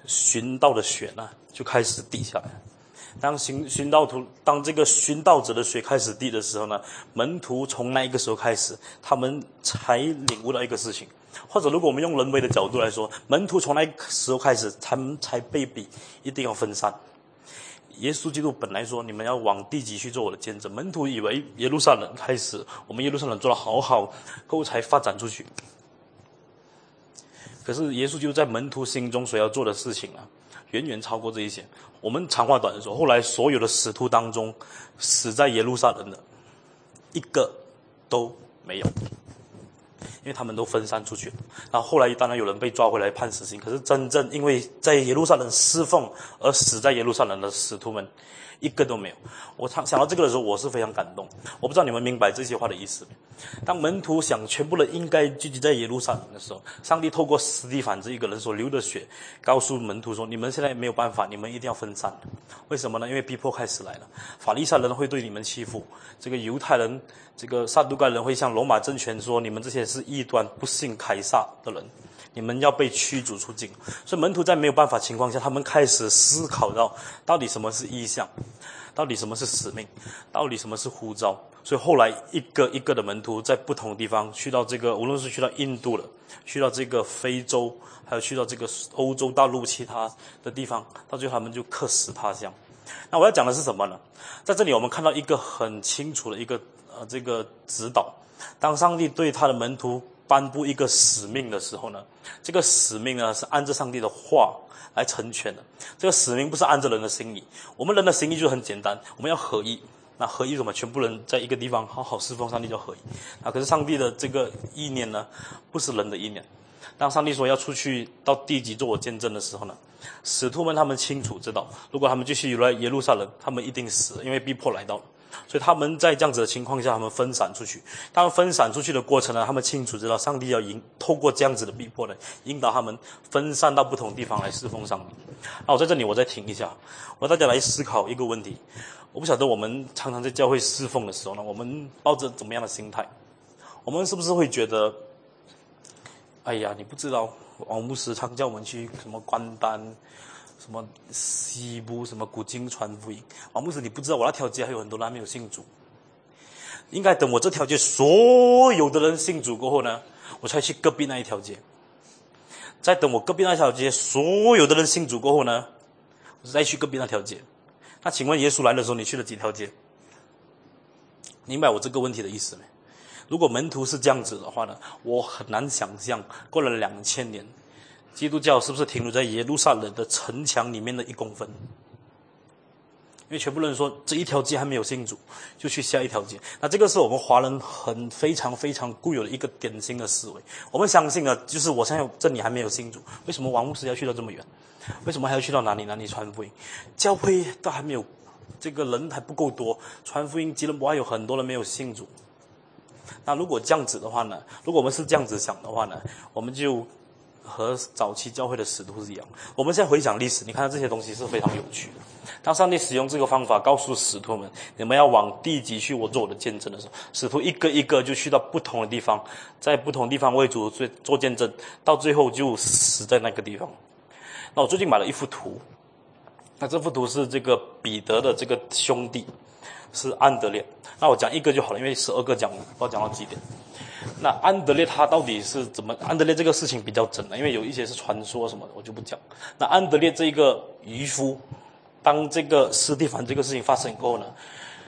寻道的血呢就开始滴下来。当寻寻道徒，当这个寻道者的血开始滴的时候呢，门徒从那一个时候开始，他们才领悟到一个事情，或者如果我们用人为的角度来说，门徒从那时候开始，他们才被逼一定要分散。耶稣基督本来说，你们要往地极去做我的见证，门徒以为耶路撒冷开始，我们耶路撒冷做的好好，后才发展出去。可是耶稣就在门徒心中所要做的事情啊。远远超过这一些。我们长话短说，后来所有的使徒当中，死在耶路撒冷的，一个都没有，因为他们都分散出去了。然后后来当然有人被抓回来判死刑，可是真正因为在耶路撒冷侍奉而死在耶路撒冷的使徒们。一个都没有。我想想到这个的时候，我是非常感动。我不知道你们明白这些话的意思没。当门徒想全部人应该聚集在耶路撒冷的时候，上帝透过斯蒂凡这一个人所流的血，告诉门徒说：“你们现在没有办法，你们一定要分散。为什么呢？因为逼迫开始来了。法利赛人会对你们欺负，这个犹太人，这个撒都该人会向罗马政权说：你们这些是异端、不信凯撒的人。”你们要被驱逐出境，所以门徒在没有办法情况下，他们开始思考到，到底什么是意向，到底什么是使命，到底什么是呼召。所以后来一个一个的门徒在不同的地方，去到这个无论是去到印度了，去到这个非洲，还有去到这个欧洲大陆其他的地方，到最后他们就客死他乡。那我要讲的是什么呢？在这里我们看到一个很清楚的一个呃这个指导，当上帝对他的门徒。颁布一个使命的时候呢，这个使命呢是按照上帝的话来成全的。这个使命不是按照人的心意，我们人的心意就很简单，我们要合一。那合一什么？全部人在一个地方好好侍奉上帝叫合一。啊，可是上帝的这个意念呢，不是人的意念。当上帝说要出去到地极做我见证的时候呢，使徒们他们清楚知道，如果他们继续来耶路撒冷，他们一定死，因为逼迫来到了。所以他们在这样子的情况下，他们分散出去。他们分散出去的过程呢，他们清楚知道上帝要引透过这样子的逼迫呢，引导他们分散到不同地方来侍奉上帝。那我在这里，我再停一下，我大家来思考一个问题。我不晓得我们常常在教会侍奉的时候呢，我们抱着怎么样的心态？我们是不是会觉得，哎呀，你不知道，王牧师常叫我们去什么关单？什么西部什么古今传福音？王牧师，你不知道我那条街还有很多人没有信主。应该等我这条街所有的人信主过后呢，我才去隔壁那一条街。再等我隔壁那条街所有的人信主过后呢，我再去隔壁那条街。那请问耶稣来的时候，你去了几条街？明白我这个问题的意思没？如果门徒是这样子的话呢，我很难想象过了两千年。基督教是不是停留在耶路撒冷的城墙里面的一公分？因为全部人说这一条街还没有信主，就去下一条街。那这个是我们华人很非常非常固有的一个典型的思维。我们相信啊，就是我现在这里还没有信主，为什么王牧师要去到这么远？为什么还要去到哪里哪里传福音？教会都还没有，这个人还不够多，传福音吉隆坡还有很多人没有信主。那如果这样子的话呢？如果我们是这样子想的话呢？我们就。和早期教会的使徒是一样。我们现在回想历史，你看这些东西是非常有趣的。当上帝使用这个方法告诉使徒们，你们要往地极去，我做我的见证的时候，使徒一个一个就去到不同的地方，在不同地方为主做做见证，到最后就死在那个地方。那我最近买了一幅图，那这幅图是这个彼得的这个兄弟，是安德烈。那我讲一个就好了，因为十二个讲，不知道讲到几点。那安德烈他到底是怎么？安德烈这个事情比较真的，因为有一些是传说什么的，我就不讲。那安德烈这一个渔夫，当这个斯蒂凡这个事情发生过后呢，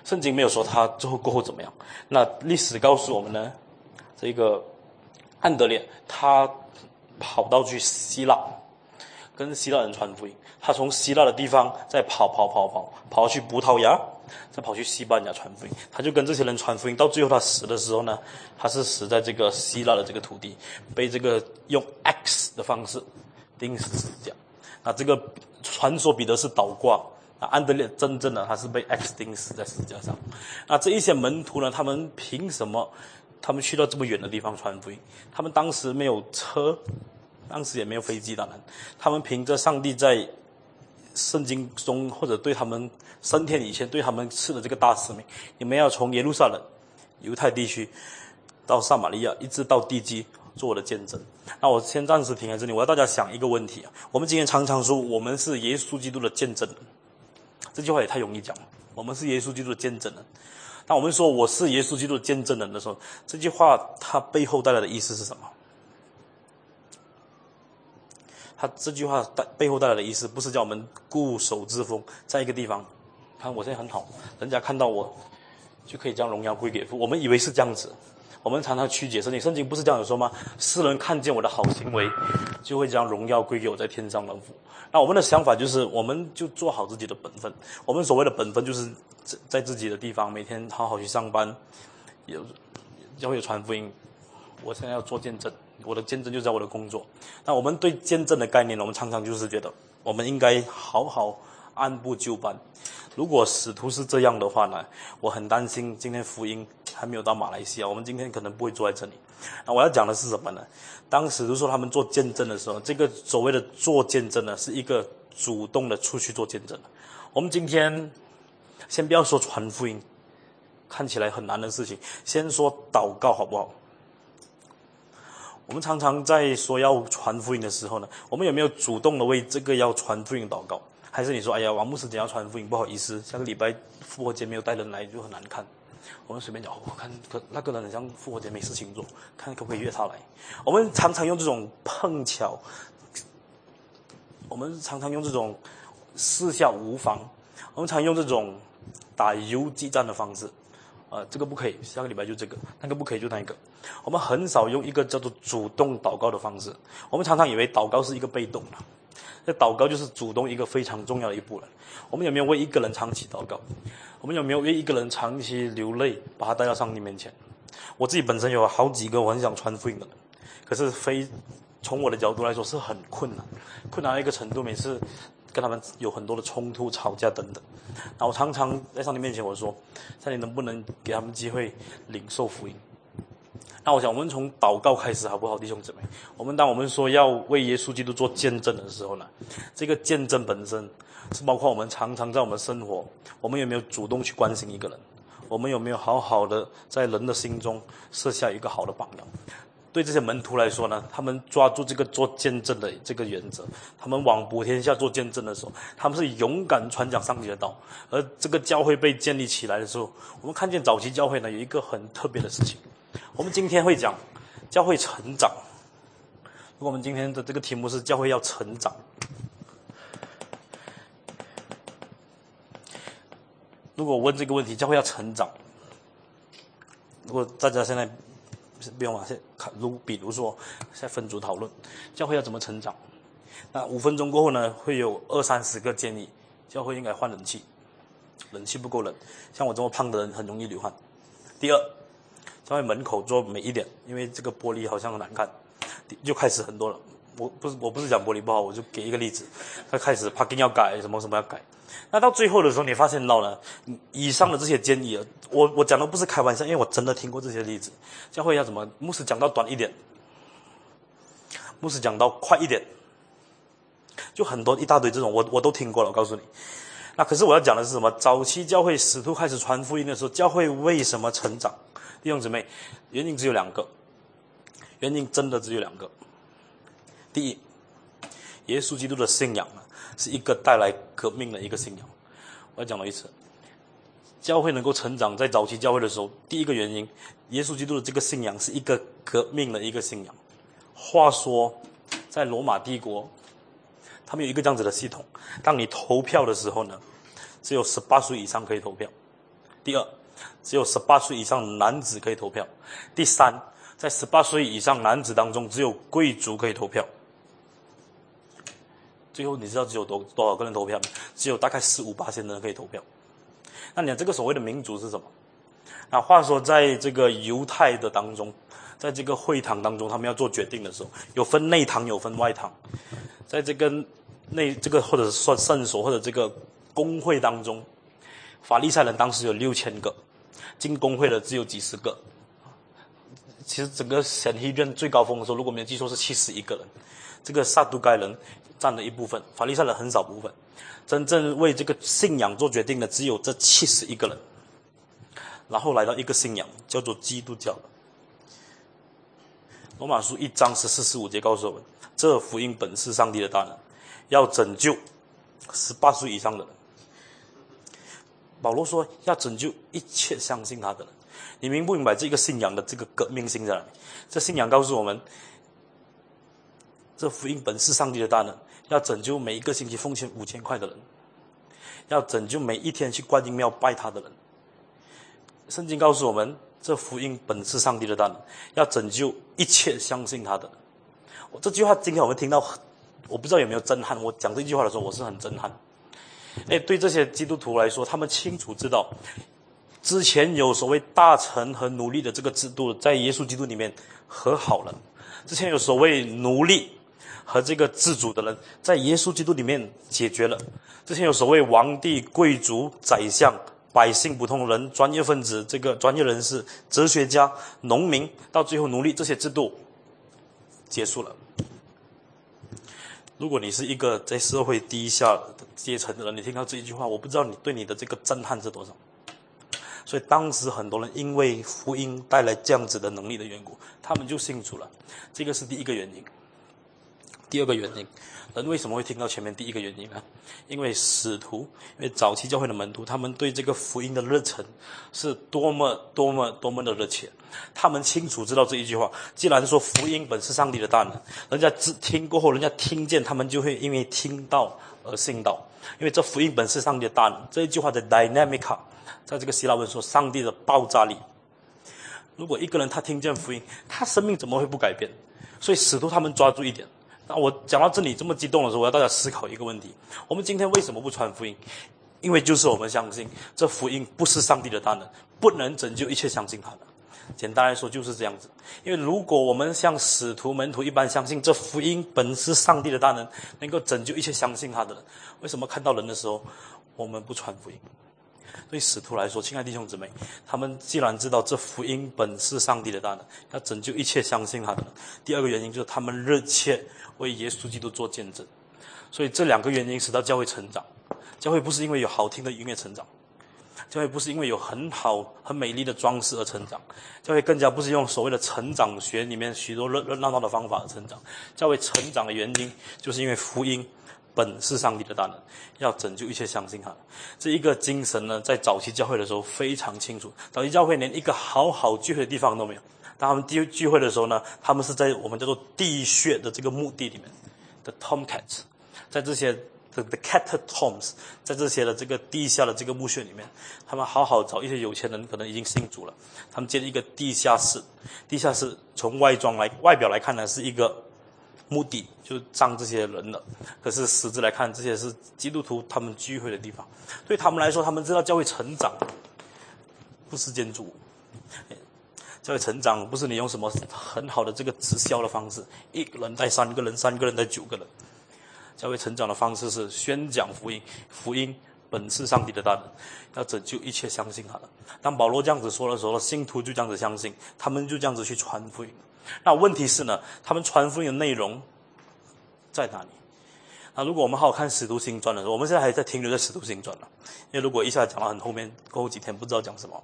圣经没有说他最后过后怎么样。那历史告诉我们呢，这个安德烈他跑到去希腊，跟希腊人传福音。他从希腊的地方再跑跑跑跑跑去葡萄牙，再跑去西班牙传福音。他就跟这些人传福音，到最后他死的时候呢，他是死在这个希腊的这个土地，被这个用 X 的方式钉死死架。那这个传说彼得是倒挂，那安德烈真正的他是被 X 钉死在十字架上。那这一些门徒呢，他们凭什么？他们去到这么远的地方传福音？他们当时没有车，当时也没有飞机，当然，他们凭着上帝在。圣经中或者对他们升天以前对他们赐的这个大使命，你们要从耶路撒冷、犹太地区到撒玛利亚，一直到地基做我的见证。那我先暂时停在这里。我要大家想一个问题啊：我们今天常常说我们是耶稣基督的见证人，这句话也太容易讲了。我们是耶稣基督的见证人。那我们说我是耶稣基督的见证人的时候，这句话它背后带来的意思是什么？他这句话带背后带来的意思，不是叫我们固守之风，在一个地方，看我现在很好，人家看到我，就可以将荣耀归给父。我们以为是这样子，我们常常曲解圣经，圣经不是这样子说吗？世人看见我的好行为，就会将荣耀归给我在天上的父。那我们的想法就是，我们就做好自己的本分。我们所谓的本分，就是在在自己的地方，每天好好去上班，有教会有传福音。我现在要做见证。我的见证就在我的工作。那我们对见证的概念呢？我们常常就是觉得，我们应该好好按部就班。如果使徒是这样的话呢，我很担心今天福音还没有到马来西亚，我们今天可能不会坐在这里。那我要讲的是什么呢？当时就说他们做见证的时候，这个所谓的做见证呢，是一个主动的出去做见证。我们今天先不要说传福音，看起来很难的事情，先说祷告好不好？我们常常在说要传福音的时候呢，我们有没有主动的为这个要传福音祷告？还是你说，哎呀，王牧师讲要传福音，不好意思，下个礼拜复活节没有带人来，就很难看。我们随便讲，我看可那个人很像复活节没事情做，看可不可以约他来。我们常常用这种碰巧，我们常常用这种四下无妨，我们常用这种打游击战的方式。呃，这个不可以，下个礼拜就这个，那个不可以就那一个。我们很少用一个叫做主动祷告的方式。我们常常以为祷告是一个被动的，那祷告就是主动一个非常重要的一步了。我们有没有为一个人长期祷告？我们有没有为一个人长期流泪，把他带到上帝面前？我自己本身有好几个我很想传福音的人，可是非从我的角度来说是很困难，困难到一个程度，每次。跟他们有很多的冲突、吵架等等，那我常常在上帝面前我说：“上帝能不能给他们机会领受福音？”那我想，我们从祷告开始好不好，弟兄姊妹？我们当我们说要为耶稣基督做见证的时候呢，这个见证本身是包括我们常常在我们生活，我们有没有主动去关心一个人？我们有没有好好的在人的心中设下一个好的榜样？对这些门徒来说呢，他们抓住这个做见证的这个原则，他们往普天下做见证的时候，他们是勇敢传讲上帝的道。而这个教会被建立起来的时候，我们看见早期教会呢有一个很特别的事情。我们今天会讲教会成长。如果我们今天的这个题目是教会要成长，如果问这个问题，教会要成长，如果大家现在。不用啊，现看如比如说，在分组讨论，教会要怎么成长？那五分钟过后呢，会有二三十个建议，教会应该换冷气，冷气不够冷，像我这么胖的人很容易流汗。第二，教会门口做美一点，因为这个玻璃好像很难看，就开始很多了。我不是我不是讲玻璃不好，我就给一个例子，他开始 parking 要改，什么什么要改。那到最后的时候，你发现到了以上的这些建议，我我讲的不是开玩笑，因为我真的听过这些例子。教会要怎么？牧师讲到短一点，牧师讲到快一点，就很多一大堆这种，我我都听过了。我告诉你，那可是我要讲的是什么？早期教会使徒开始传福音的时候，教会为什么成长？弟兄姊妹，原因只有两个，原因真的只有两个。第一，耶稣基督的信仰呢，是一个带来革命的一个信仰。我要讲了一次，教会能够成长，在早期教会的时候，第一个原因，耶稣基督的这个信仰是一个革命的一个信仰。话说，在罗马帝国，他们有一个这样子的系统：当你投票的时候呢，只有十八岁以上可以投票；第二，只有十八岁以上男子可以投票；第三，在十八岁以上男子当中，只有贵族可以投票。最后，你知道只有多多少个人投票吗？只有大概十五八千人可以投票。那你这个所谓的民主是什么？那话说，在这个犹太的当中，在这个会堂当中，他们要做决定的时候，有分内堂，有分外堂。在这个内这个或者是说圣所或者这个工会当中，法利赛人当时有六千个，进工会的只有几十个。其实整个神黑院最高峰的时候，如果没记错是七十一个人，这个撒都该人占了一部分，法利赛人很少部分。真正为这个信仰做决定的只有这七十一个人。然后来到一个信仰，叫做基督教。罗马书一章十四十五节告诉我们，这福音本是上帝的大能，要拯救十八岁以上的人。保罗说要拯救一切相信他的人。你明不明白这个信仰的这个革命性在哪里？这信仰告诉我们，这福音本是上帝的大能，要拯救每一个星期奉献五千块的人，要拯救每一天去观音庙拜他的人。圣经告诉我们，这福音本是上帝的大能，要拯救一切相信他的。我这句话今天我们听到，我不知道有没有震撼。我讲这句话的时候，我是很震撼。哎，对这些基督徒来说，他们清楚知道，之前有所谓大臣和奴隶的这个制度，在耶稣基督里面和好了。之前有所谓奴隶和这个自主的人，在耶稣基督里面解决了。之前有所谓王帝、贵族、宰相。百姓、普通人、专业分子、这个专业人士、哲学家、农民，到最后奴隶，这些制度结束了。如果你是一个在社会低下阶层的人，你听到这一句话，我不知道你对你的这个震撼是多少。所以当时很多人因为福音带来这样子的能力的缘故，他们就信主了。这个是第一个原因。第二个原因。人为什么会听到前面第一个原因呢？因为使徒，因为早期教会的门徒，他们对这个福音的热忱是多么多么多么的热切。他们清楚知道这一句话：，既然说福音本是上帝的大能，人家只听过后，人家听见，他们就会因为听到而信道。因为这福音本是上帝的大能，这一句话的 dynamica，在这个希腊文说上帝的爆炸力。如果一个人他听见福音，他生命怎么会不改变？所以使徒他们抓住一点。那我讲到这里这么激动的时候，我要大家思考一个问题：我们今天为什么不传福音？因为就是我们相信这福音不是上帝的大能，不能拯救一切相信他的。简单来说就是这样子。因为如果我们像使徒门徒一般相信这福音本是上帝的大能，能够拯救一切相信他的人，为什么看到人的时候我们不传福音？对使徒来说，亲爱弟兄姊妹，他们既然知道这福音本是上帝的大能，要拯救一切相信他的人。第二个原因就是他们热切。为耶稣基督做见证，所以这两个原因使到教会成长。教会不是因为有好听的音乐成长，教会不是因为有很好很美丽的装饰而成长，教会更加不是用所谓的成长学里面许多热热闹闹的方法而成长。教会成长的原因，就是因为福音本是上帝的大能，要拯救一切相信他。这一个精神呢，在早期教会的时候非常清楚。早期教会连一个好好聚会的地方都没有。当他们聚聚会的时候呢，他们是在我们叫做地穴的这个墓地里面的 tomcats，在这些的 the catacombs，在这些的这个地下的这个墓穴里面，他们好好找一些有钱人，可能已经信主了，他们建了一个地下室。地下室从外装来外表来看呢，是一个墓地，就是葬这些人的。可是实质来看，这些是基督徒他们聚会的地方。对他们来说，他们知道教会成长不是建筑物。教会成长不是你用什么很好的这个直销的方式，一个人带三个人，三个人带九个人。教会成长的方式是宣讲福音，福音本是上帝的大能，要拯救一切相信他的。当保罗这样子说的时候，信徒就这样子相信，他们就这样子去传福音。那问题是呢，他们传福音的内容在哪里？那如果我们好好看《使徒行传》的时候，我们现在还在停留在《使徒行传》了，因为如果一下讲到很后面，过后几天不知道讲什么。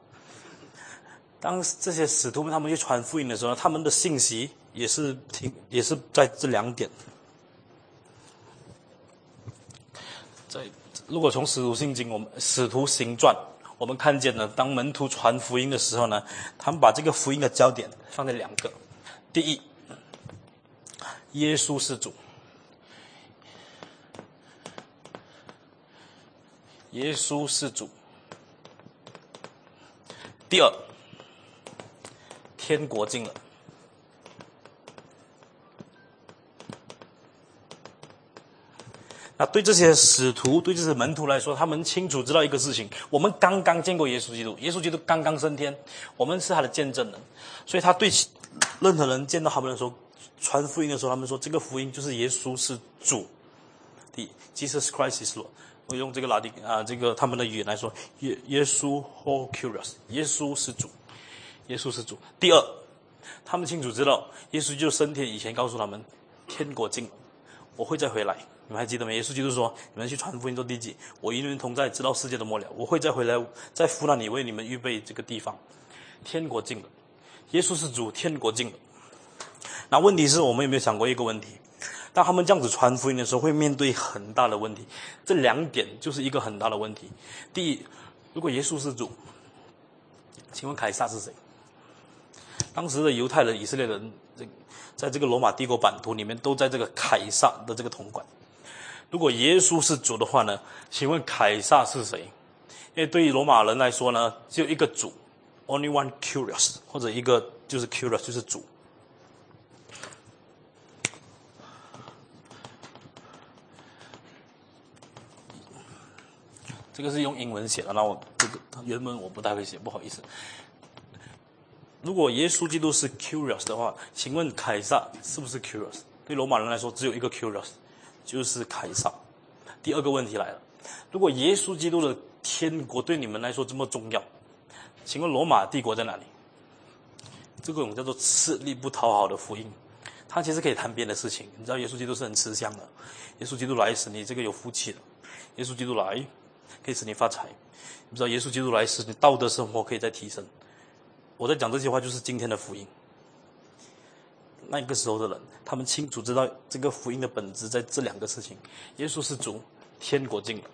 当这些使徒们他们去传福音的时候，他们的信息也是挺，也是在这两点。在如果从使徒信经，我们使徒行传，我们看见呢，当门徒传福音的时候呢，他们把这个福音的焦点放在两个：第一，耶稣是主；耶稣是主。第二，天国近了。那对这些使徒、对这些门徒来说，他们清楚知道一个事情：我们刚刚见过耶稣基督，耶稣基督刚刚升天，我们是他的见证人。所以他对任何人见到他们的时候，传福音的时候，他们说这个福音就是耶稣是主。第，Jesus Christ is Lord。我用这个拉丁啊，这个他们的语言来说，耶耶稣 Ho curious，耶稣是主，耶稣是主。第二，他们清楚知道，耶稣就是升天以前告诉他们，天国近了，我会再回来。你们还记得吗？耶稣基督说：“你们去传福音做第几？我与你们同在，直到世界的末了。我会再回来，再扶那里，为你们预备这个地方。天国近了，耶稣是主，天国近了。那问题是我们有没有想过一个问题？当他们这样子传福音的时候，会面对很大的问题。这两点就是一个很大的问题。第一，如果耶稣是主，请问凯撒是谁？当时的犹太人、以色列人，这在这个罗马帝国版图里面，都在这个凯撒的这个统管。”如果耶稣是主的话呢？请问凯撒是谁？因为对于罗马人来说呢，只有一个主，only one curious，或者一个就是 curious，就是主。这个是用英文写的，那我这个原文我不太会写，不好意思。如果耶稣基督是 curious 的话，请问凯撒是不是 curious？对罗马人来说，只有一个 curious。就是凯撒。第二个问题来了：如果耶稣基督的天国对你们来说这么重要，请问罗马帝国在哪里？这种叫做吃力不讨好的福音，他其实可以谈别的事情。你知道耶稣基督是很吃香的，耶稣基督来使你这个有福气的，耶稣基督来可以使你发财。你知道耶稣基督来使你道德生活可以再提升。我在讲这些话就是今天的福音。那个时候的人，他们清楚知道这个福音的本质在这两个事情：耶稣是主，天国近了。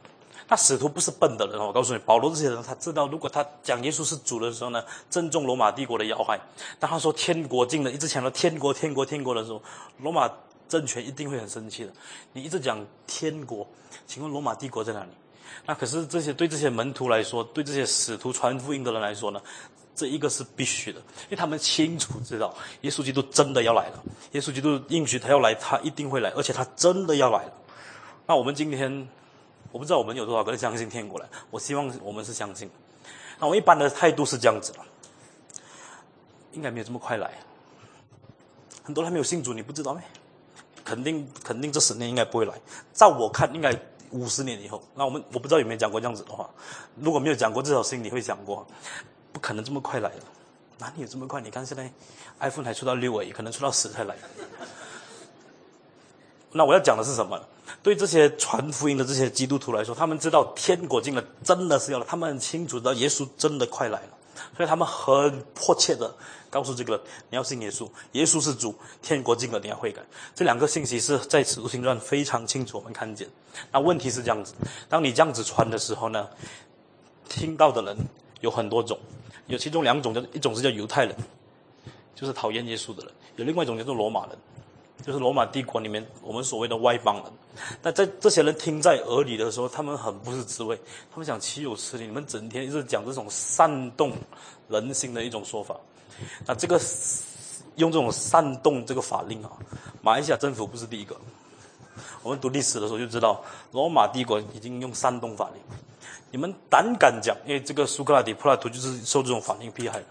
那使徒不是笨的人，我告诉你，保罗这些人他知道，如果他讲耶稣是主的时候呢，正中罗马帝国的要害。当他说天国近了，一直强调天国、天国、天国的时候，罗马政权一定会很生气的。你一直讲天国，请问罗马帝国在哪里？那可是这些对这些门徒来说，对这些使徒传福音的人来说呢？这一个是必须的，因为他们清楚知道，耶稣基督真的要来了。耶稣基督应许他要来，他一定会来，而且他真的要来了。那我们今天，我不知道我们有多少个人相信天国来，我希望我们是相信。那我一般的态度是这样子的，应该没有这么快来。很多人还没有信主，你不知道没？肯定肯定这十年应该不会来。照我看，应该五十年以后。那我们我不知道有没有讲过这样子的话，如果没有讲过，至少心里会想过。不可能这么快来的，哪里有这么快？你看现在，iPhone 还出到六而已，可能出到十才来。那我要讲的是什么？对这些传福音的这些基督徒来说，他们知道天国近了，真的是要了。他们很清楚知道耶稣真的快来了，所以他们很迫切的告诉这个人：你要信耶稣，耶稣是主，天国近了，你要悔改。这两个信息是在此路行传非常清楚，我们看见。那问题是这样子：当你这样子传的时候呢，听到的人有很多种。有其中两种，叫一种是叫犹太人，就是讨厌耶稣的人；有另外一种叫做罗马人，就是罗马帝国里面我们所谓的外邦人。那在这些人听在耳里的时候，他们很不是滋味，他们想岂有此理！你们整天一直讲这种煽动人心的一种说法。那这个用这种煽动这个法令啊，马来西亚政府不是第一个。我们读历史的时候就知道，罗马帝国已经用煽动法令。你们胆敢讲？因为这个苏格拉底、柏拉图就是受这种法令迫害的。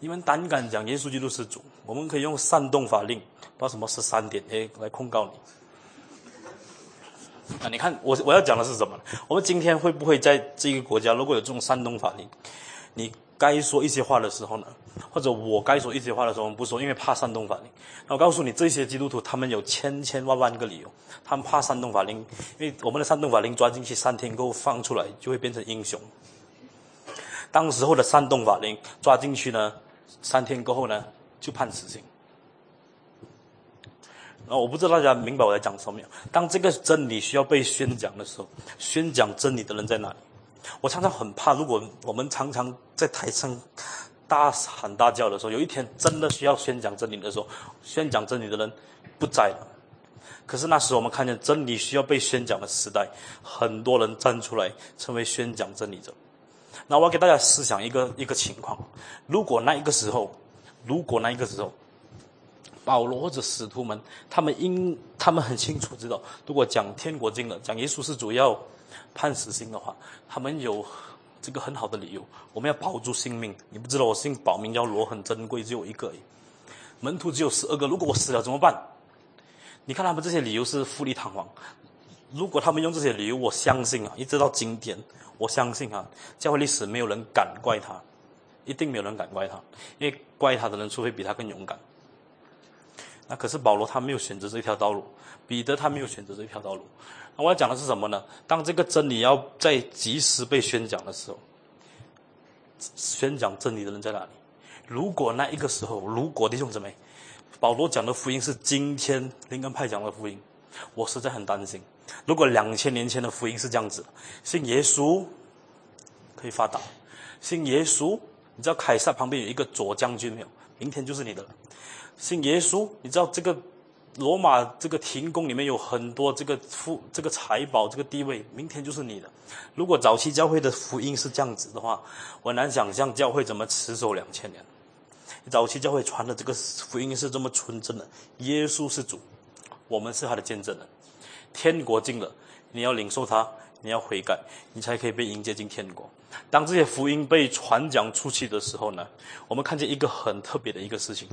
你们胆敢讲耶稣基督是主？我们可以用煽动法令，把什么十三点 A 来控告你。啊，你看我我要讲的是什么？我们今天会不会在这个国家，如果有这种煽动法令，你？该说一些话的时候呢，或者我该说一些话的时候，我们不说，因为怕煽动法令。那我告诉你，这些基督徒他们有千千万万个理由，他们怕煽动法令，因为我们的煽动法令抓进去三天过后放出来，就会变成英雄。当时候的煽动法令抓进去呢，三天过后呢，就判死刑。那我不知道大家明白我在讲什么没有？当这个真理需要被宣讲的时候，宣讲真理的人在哪里？我常常很怕，如果我们常常在台上大喊大叫的时候，有一天真的需要宣讲真理的时候，宣讲真理的人不在了，可是那时我们看见真理需要被宣讲的时代，很多人站出来成为宣讲真理者。那我要给大家思想一个一个情况：如果那一个时候，如果那一个时候，保罗或者使徒们，他们因他们很清楚知道，如果讲天国经了，讲耶稣是主要判死刑的话，他们有这个很好的理由，我们要保住性命。你不知道我姓保，名叫罗，很珍贵，只有一个。门徒只有十二个，如果我死了怎么办？你看他们这些理由是富丽堂皇。如果他们用这些理由，我相信啊，一直到今天，我相信啊，教会历史没有人敢怪他，一定没有人敢怪他，因为怪他的人，除非比他更勇敢。那可是保罗他没有选择这条道路，彼得他没有选择这条道路。我要讲的是什么呢？当这个真理要在及时被宣讲的时候，宣讲真理的人在哪里？如果那一个时候，如果弟兄姊妹，保罗讲的福音是今天灵恩派讲的福音，我实在很担心。如果两千年前的福音是这样子，信耶稣可以发达，信耶稣，你知道凯撒旁边有一个左将军没有？明天就是你的了。信耶稣，你知道这个罗马这个廷宫里面有很多这个富这个财宝这个地位，明天就是你的。如果早期教会的福音是这样子的话，我难想象教会怎么持守两千年。早期教会传的这个福音是这么纯真的，耶稣是主，我们是他的见证人。天国近了，你要领受他，你要悔改，你才可以被迎接进天国。当这些福音被传讲出去的时候呢，我们看见一个很特别的一个事情，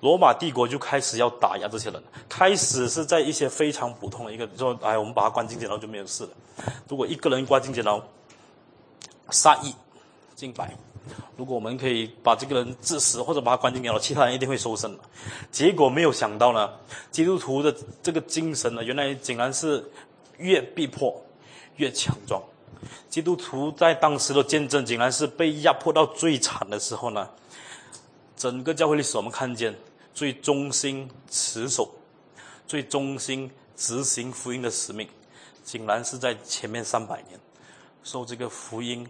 罗马帝国就开始要打压这些人。开始是在一些非常普通的一个，说哎，我们把他关进监牢就没有事了。如果一个人关进监牢，杀一敬百。如果我们可以把这个人致死，或者把他关进监牢，其他人一定会收身结果没有想到呢，基督徒的这个精神呢，原来竟然是越逼迫越强壮。基督徒在当时的见证，竟然是被压迫到最惨的时候呢。整个教会历史，我们看见最忠心持守、最忠心执行福音的使命，竟然是在前面三百年受这个福音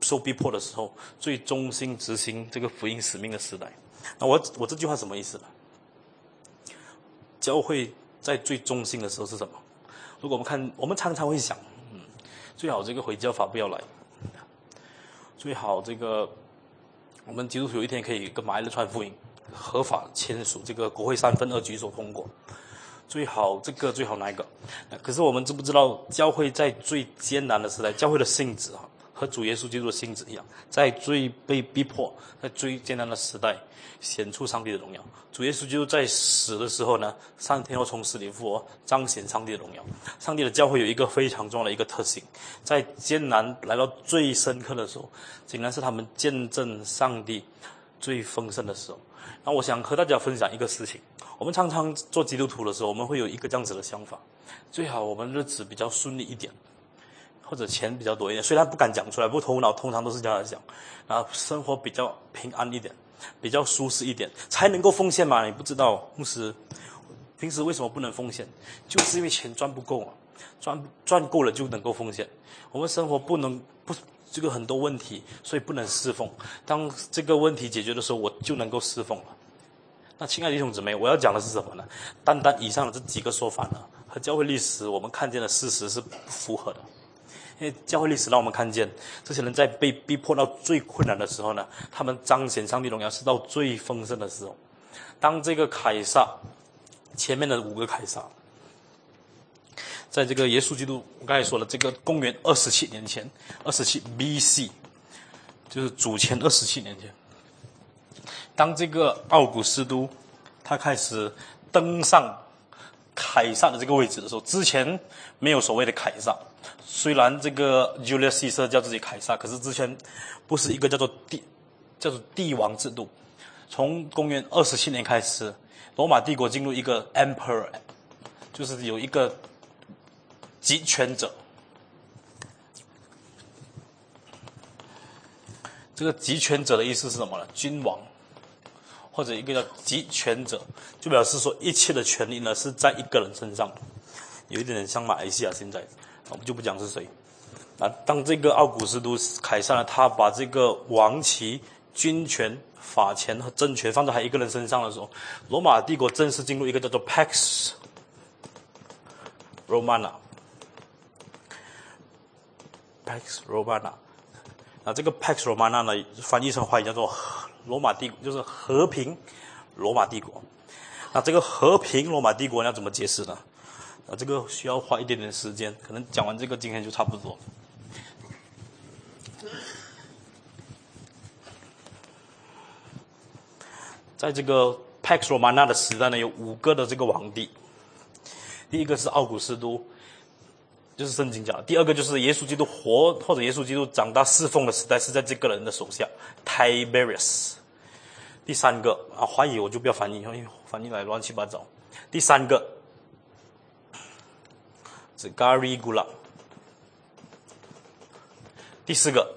受逼迫的时候，最忠心执行这个福音使命的时代。那我我这句话什么意思呢？教会在最忠心的时候是什么？如果我们看，我们常常会想。最好这个回教法不要来，最好这个我们基督徒有一天可以跟马来川福音合法签署这个国会三分二举手通过，最好这个最好哪一个？可是我们知不知道教会在最艰难的时代，教会的性质啊？和主耶稣基督的性质一样，在最被逼迫、在最艰难的时代，显出上帝的荣耀。主耶稣基督在死的时候呢，三天后从死里复活，彰显上帝的荣耀。上帝的教会有一个非常重要的一个特性，在艰难来到最深刻的时候，竟然是他们见证上帝最丰盛的时候。那我想和大家分享一个事情：我们常常做基督徒的时候，我们会有一个这样子的想法，最好我们日子比较顺利一点。或者钱比较多一点，虽然不敢讲出来，不过头脑通常都是这样讲，然后生活比较平安一点，比较舒适一点，才能够奉献嘛？你不知道，牧师平时为什么不能奉献？就是因为钱赚不够啊，赚赚够了就能够奉献。我们生活不能不这个很多问题，所以不能侍奉。当这个问题解决的时候，我就能够侍奉了。那亲爱的弟兄姊妹，我要讲的是什么呢？单单以上的这几个说法呢，和教会历史我们看见的事实是不符合的。因为教会历史让我们看见，这些人在被逼迫到最困难的时候呢，他们彰显上帝荣耀是到最丰盛的时候。当这个凯撒前面的五个凯撒，在这个耶稣基督，我刚才说了，这个公元二十七年前，二十七 B.C.，就是主前二十七年前，当这个奥古斯都他开始登上凯撒的这个位置的时候，之前没有所谓的凯撒。虽然这个 Julius Caesar 叫自己凯撒，可是之前不是一个叫做帝叫做帝王制度。从公元二十七年开始，罗马帝国进入一个 Emperor，就是有一个集权者。这个集权者的意思是什么呢？君王，或者一个叫集权者，就表示说一切的权利呢是在一个人身上，有一点点像马来西亚现在。我们就不讲是谁。啊，当这个奥古斯都凯撒呢，他把这个王旗、军权、法权和政权放在他一个人身上的时候，罗马帝国正式进入一个叫做 Pax Romana，Pax Romana。那这个 Pax Romana 呢，翻译成华语叫做罗马帝，就是和平罗马帝国。那这个和平罗马帝国要怎么解释呢？啊，这个需要花一点点时间，可能讲完这个今天就差不多。在这个 Pax Romana 的时代呢，有五个的这个皇帝。第一个是奥古斯都，就是圣经讲的；第二个就是耶稣基督活或者耶稣基督长大侍奉的时代是在这个人的手下，Tiberius。第三个啊，怀疑我就不要翻译，因为翻译来乱七八糟。第三个是 Garigula。第四个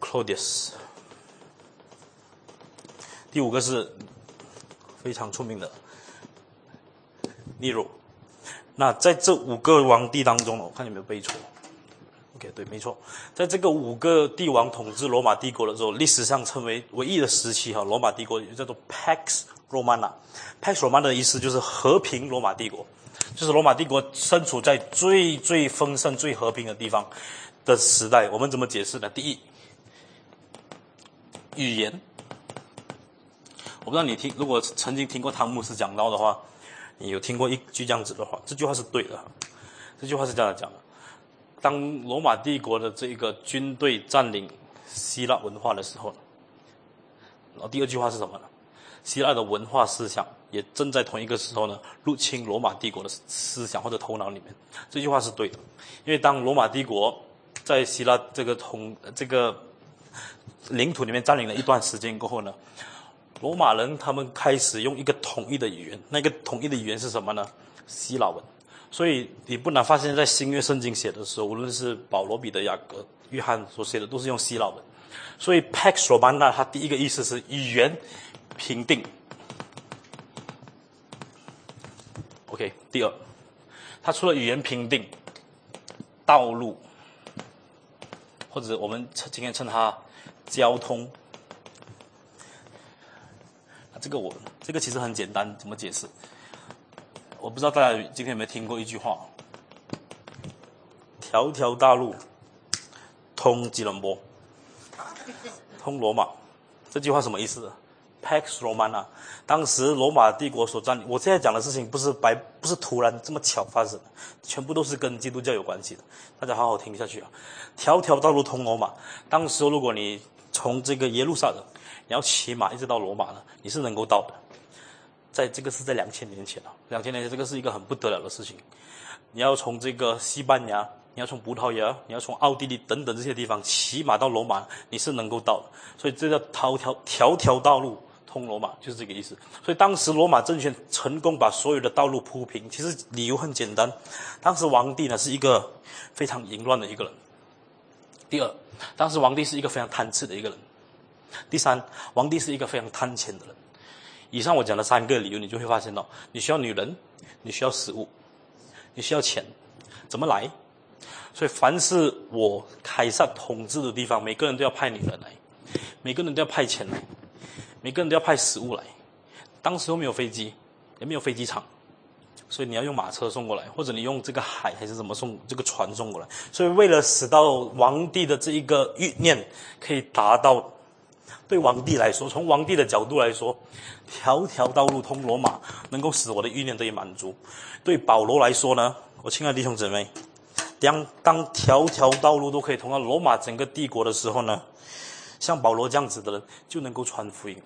Claudius。第五个是非常出名的。例如，那在这五个皇帝当中呢，我看有没有背错。OK，对，没错，在这个五个帝王统治罗马帝国的时候，历史上称为唯一的时期哈，罗马帝国也叫做 Pax Romana。Pax Romana 的意思就是和平罗马帝国，就是罗马帝国身处在最最丰盛、最和平的地方的时代。我们怎么解释呢？第一，语言，我不知道你听，如果曾经听过汤姆斯讲到的话。你有听过一句这样子的话？这句话是对的。这句话是这样讲的：当罗马帝国的这个军队占领希腊文化的时候，然后第二句话是什么呢？希腊的文化思想也正在同一个时候呢入侵罗马帝国的思想或者头脑里面。这句话是对的，因为当罗马帝国在希腊这个统这个领土里面占领了一段时间过后呢？罗马人他们开始用一个统一的语言，那个统一的语言是什么呢？希腊文。所以你不难发现，在新约圣经写的时候，无论是保罗、彼得、雅各、约翰所写的，都是用希腊文。所以 Pax Romana 它第一个意思是语言平定。OK，第二，它除了语言评定，道路，或者我们今天称它交通。这个我这个其实很简单，怎么解释？我不知道大家今天有没有听过一句话：“条条大路通吉隆坡，通罗马。”这句话什么意思？Pax Romana，当时罗马帝国所占领。我现在讲的事情不是白，不是突然这么巧发生的，全部都是跟基督教有关系的。大家好好听下去啊！条条道路通罗马。当时如果你从这个耶路撒冷。你要骑马一直到罗马呢，你是能够到的。在这个是在两千年前啊，两千年前这个是一个很不得了的事情。你要从这个西班牙，你要从葡萄牙，你要从奥地利等等这些地方骑马到罗马，你是能够到的。所以这叫条条条条道路通罗马，就是这个意思。所以当时罗马政权成功把所有的道路铺平，其实理由很简单，当时皇帝呢是一个非常淫乱的一个人。第二，当时皇帝是一个非常贪吃的一个人。第三，皇帝是一个非常贪钱的人。以上我讲的三个理由，你就会发现到，你需要女人，你需要食物，你需要钱，怎么来？所以，凡是我凯撒统治的地方，每个人都要派女人来，每个人都要派钱来，每个人都要派食物来。当时又没有飞机，也没有飞机场，所以你要用马车送过来，或者你用这个海还是怎么送这个船送过来。所以，为了使到皇帝的这一个欲念可以达到。对皇帝来说，从皇帝的角度来说，条条道路通罗马，能够使我的欲念得以满足。对保罗来说呢，我亲爱的弟兄姊妹，当当条条道路都可以通到罗马整个帝国的时候呢，像保罗这样子的人就能够传福音了。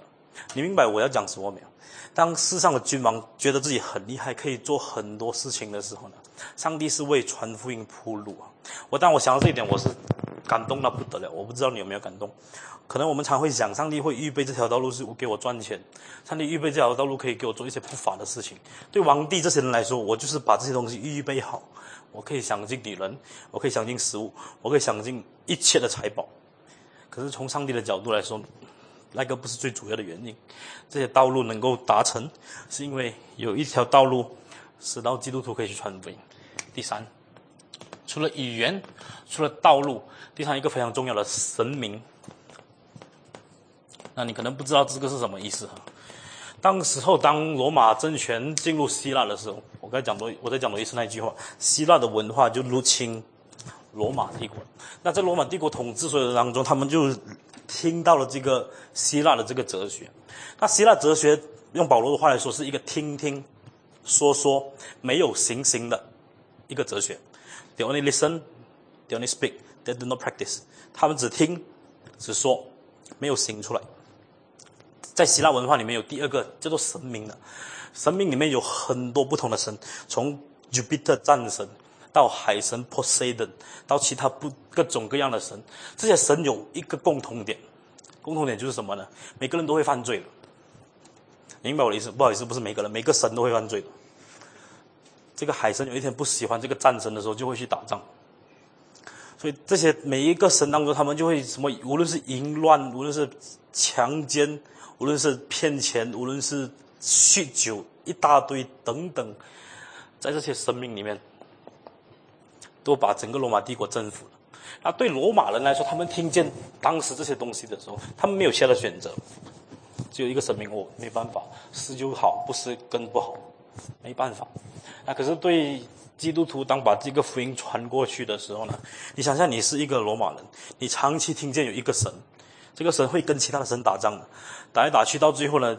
你明白我要讲什么没有？当世上的君王觉得自己很厉害，可以做很多事情的时候呢，上帝是为传福音铺路啊。我当我想到这一点，我是感动到不得了。我不知道你有没有感动。可能我们常会想，上帝会预备这条道路是给我赚钱，上帝预备这条道路可以给我做一些不法的事情。对王帝这些人来说，我就是把这些东西预备好，我可以享尽女人，我可以享尽食物，我可以享尽一切的财宝。可是从上帝的角度来说，那个不是最主要的原因。这些道路能够达成，是因为有一条道路使到基督徒可以去传福音。第三，除了语言，除了道路，第三一个非常重要的神明。那你可能不知道这个是什么意思哈？当时候，当罗马政权进入希腊的时候，我刚才讲多，我再讲多一次那句话：希腊的文化就入侵罗马帝国。那在罗马帝国统治所有当中，他们就听到了这个希腊的这个哲学。那希腊哲学用保罗的话来说，是一个听听说说没有行行的一个哲学。They only listen, they only speak, they do not practice。他们只听，只说，没有行出来。在希腊文化里面有第二个叫做神明的，神明里面有很多不同的神，从 Jupiter 战神到海神 Poseidon，到其他不各种各样的神，这些神有一个共同点，共同点就是什么呢？每个人都会犯罪的，明白我的意思？不好意思，不是每个人，每个神都会犯罪的。这个海神有一天不喜欢这个战神的时候，就会去打仗。所以这些每一个神当中，他们就会什么，无论是淫乱，无论是强奸。无论是骗钱，无论是酗酒，一大堆等等，在这些生命里面，都把整个罗马帝国征服了。那对罗马人来说，他们听见当时这些东西的时候，他们没有其他的选择，只有一个神明，我没办法，是就好，不是更不好，没办法。那可是对基督徒，当把这个福音传过去的时候呢？你想想，你是一个罗马人，你长期听见有一个神。这个神会跟其他的神打仗的，打来打去，到最后呢，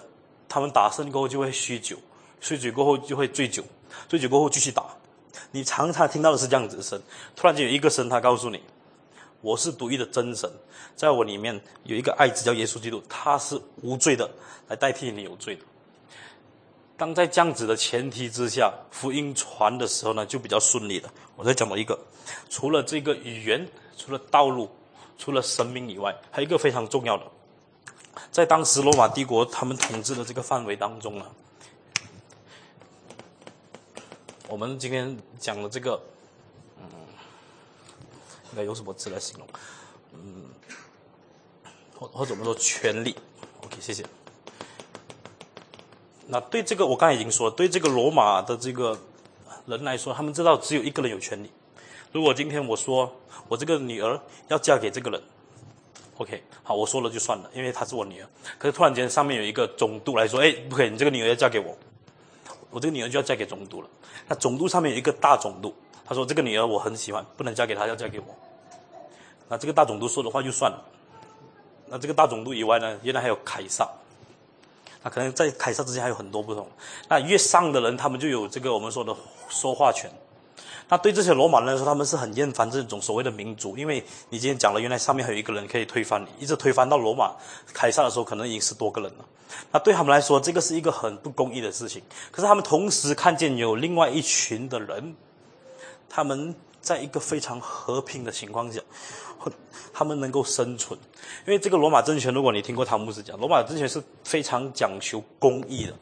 他们打胜过后就会酗酒，酗酒过后就会醉酒，醉酒过后继续打。你常常听到的是这样子的神，突然间有一个神，他告诉你，我是独一的真神，在我里面有一个爱子叫耶稣基督，他是无罪的，来代替你有罪的。当在这样子的前提之下，福音传的时候呢，就比较顺利了。我再讲了一个，除了这个语言，除了道路。除了神明以外，还有一个非常重要的，在当时罗马帝国他们统治的这个范围当中呢，我们今天讲的这个，嗯，应该用什么词来形容？嗯，或或者我们说权力？OK，谢谢。那对这个我刚才已经说，对这个罗马的这个人来说，他们知道只有一个人有权利。如果今天我说我这个女儿要嫁给这个人，OK，好，我说了就算了，因为她是我女儿。可是突然间上面有一个总督来说，哎，不可以，你这个女儿要嫁给我，我这个女儿就要嫁给总督了。那总督上面有一个大总督，他说这个女儿我很喜欢，不能嫁给他，要嫁给我。那这个大总督说的话就算了。那这个大总督以外呢，原来还有凯撒。那可能在凯撒之前还有很多不同。那越上的人，他们就有这个我们说的说话权。那对这些罗马人来说，他们是很厌烦这种所谓的民主，因为你今天讲了，原来上面还有一个人可以推翻你，一直推翻到罗马凯撒的时候，可能已经十多个人了。那对他们来说，这个是一个很不公义的事情。可是他们同时看见有另外一群的人，他们在一个非常和平的情况下，他们能够生存。因为这个罗马政权，如果你听过汤姆斯讲，罗马政权是非常讲求公义的。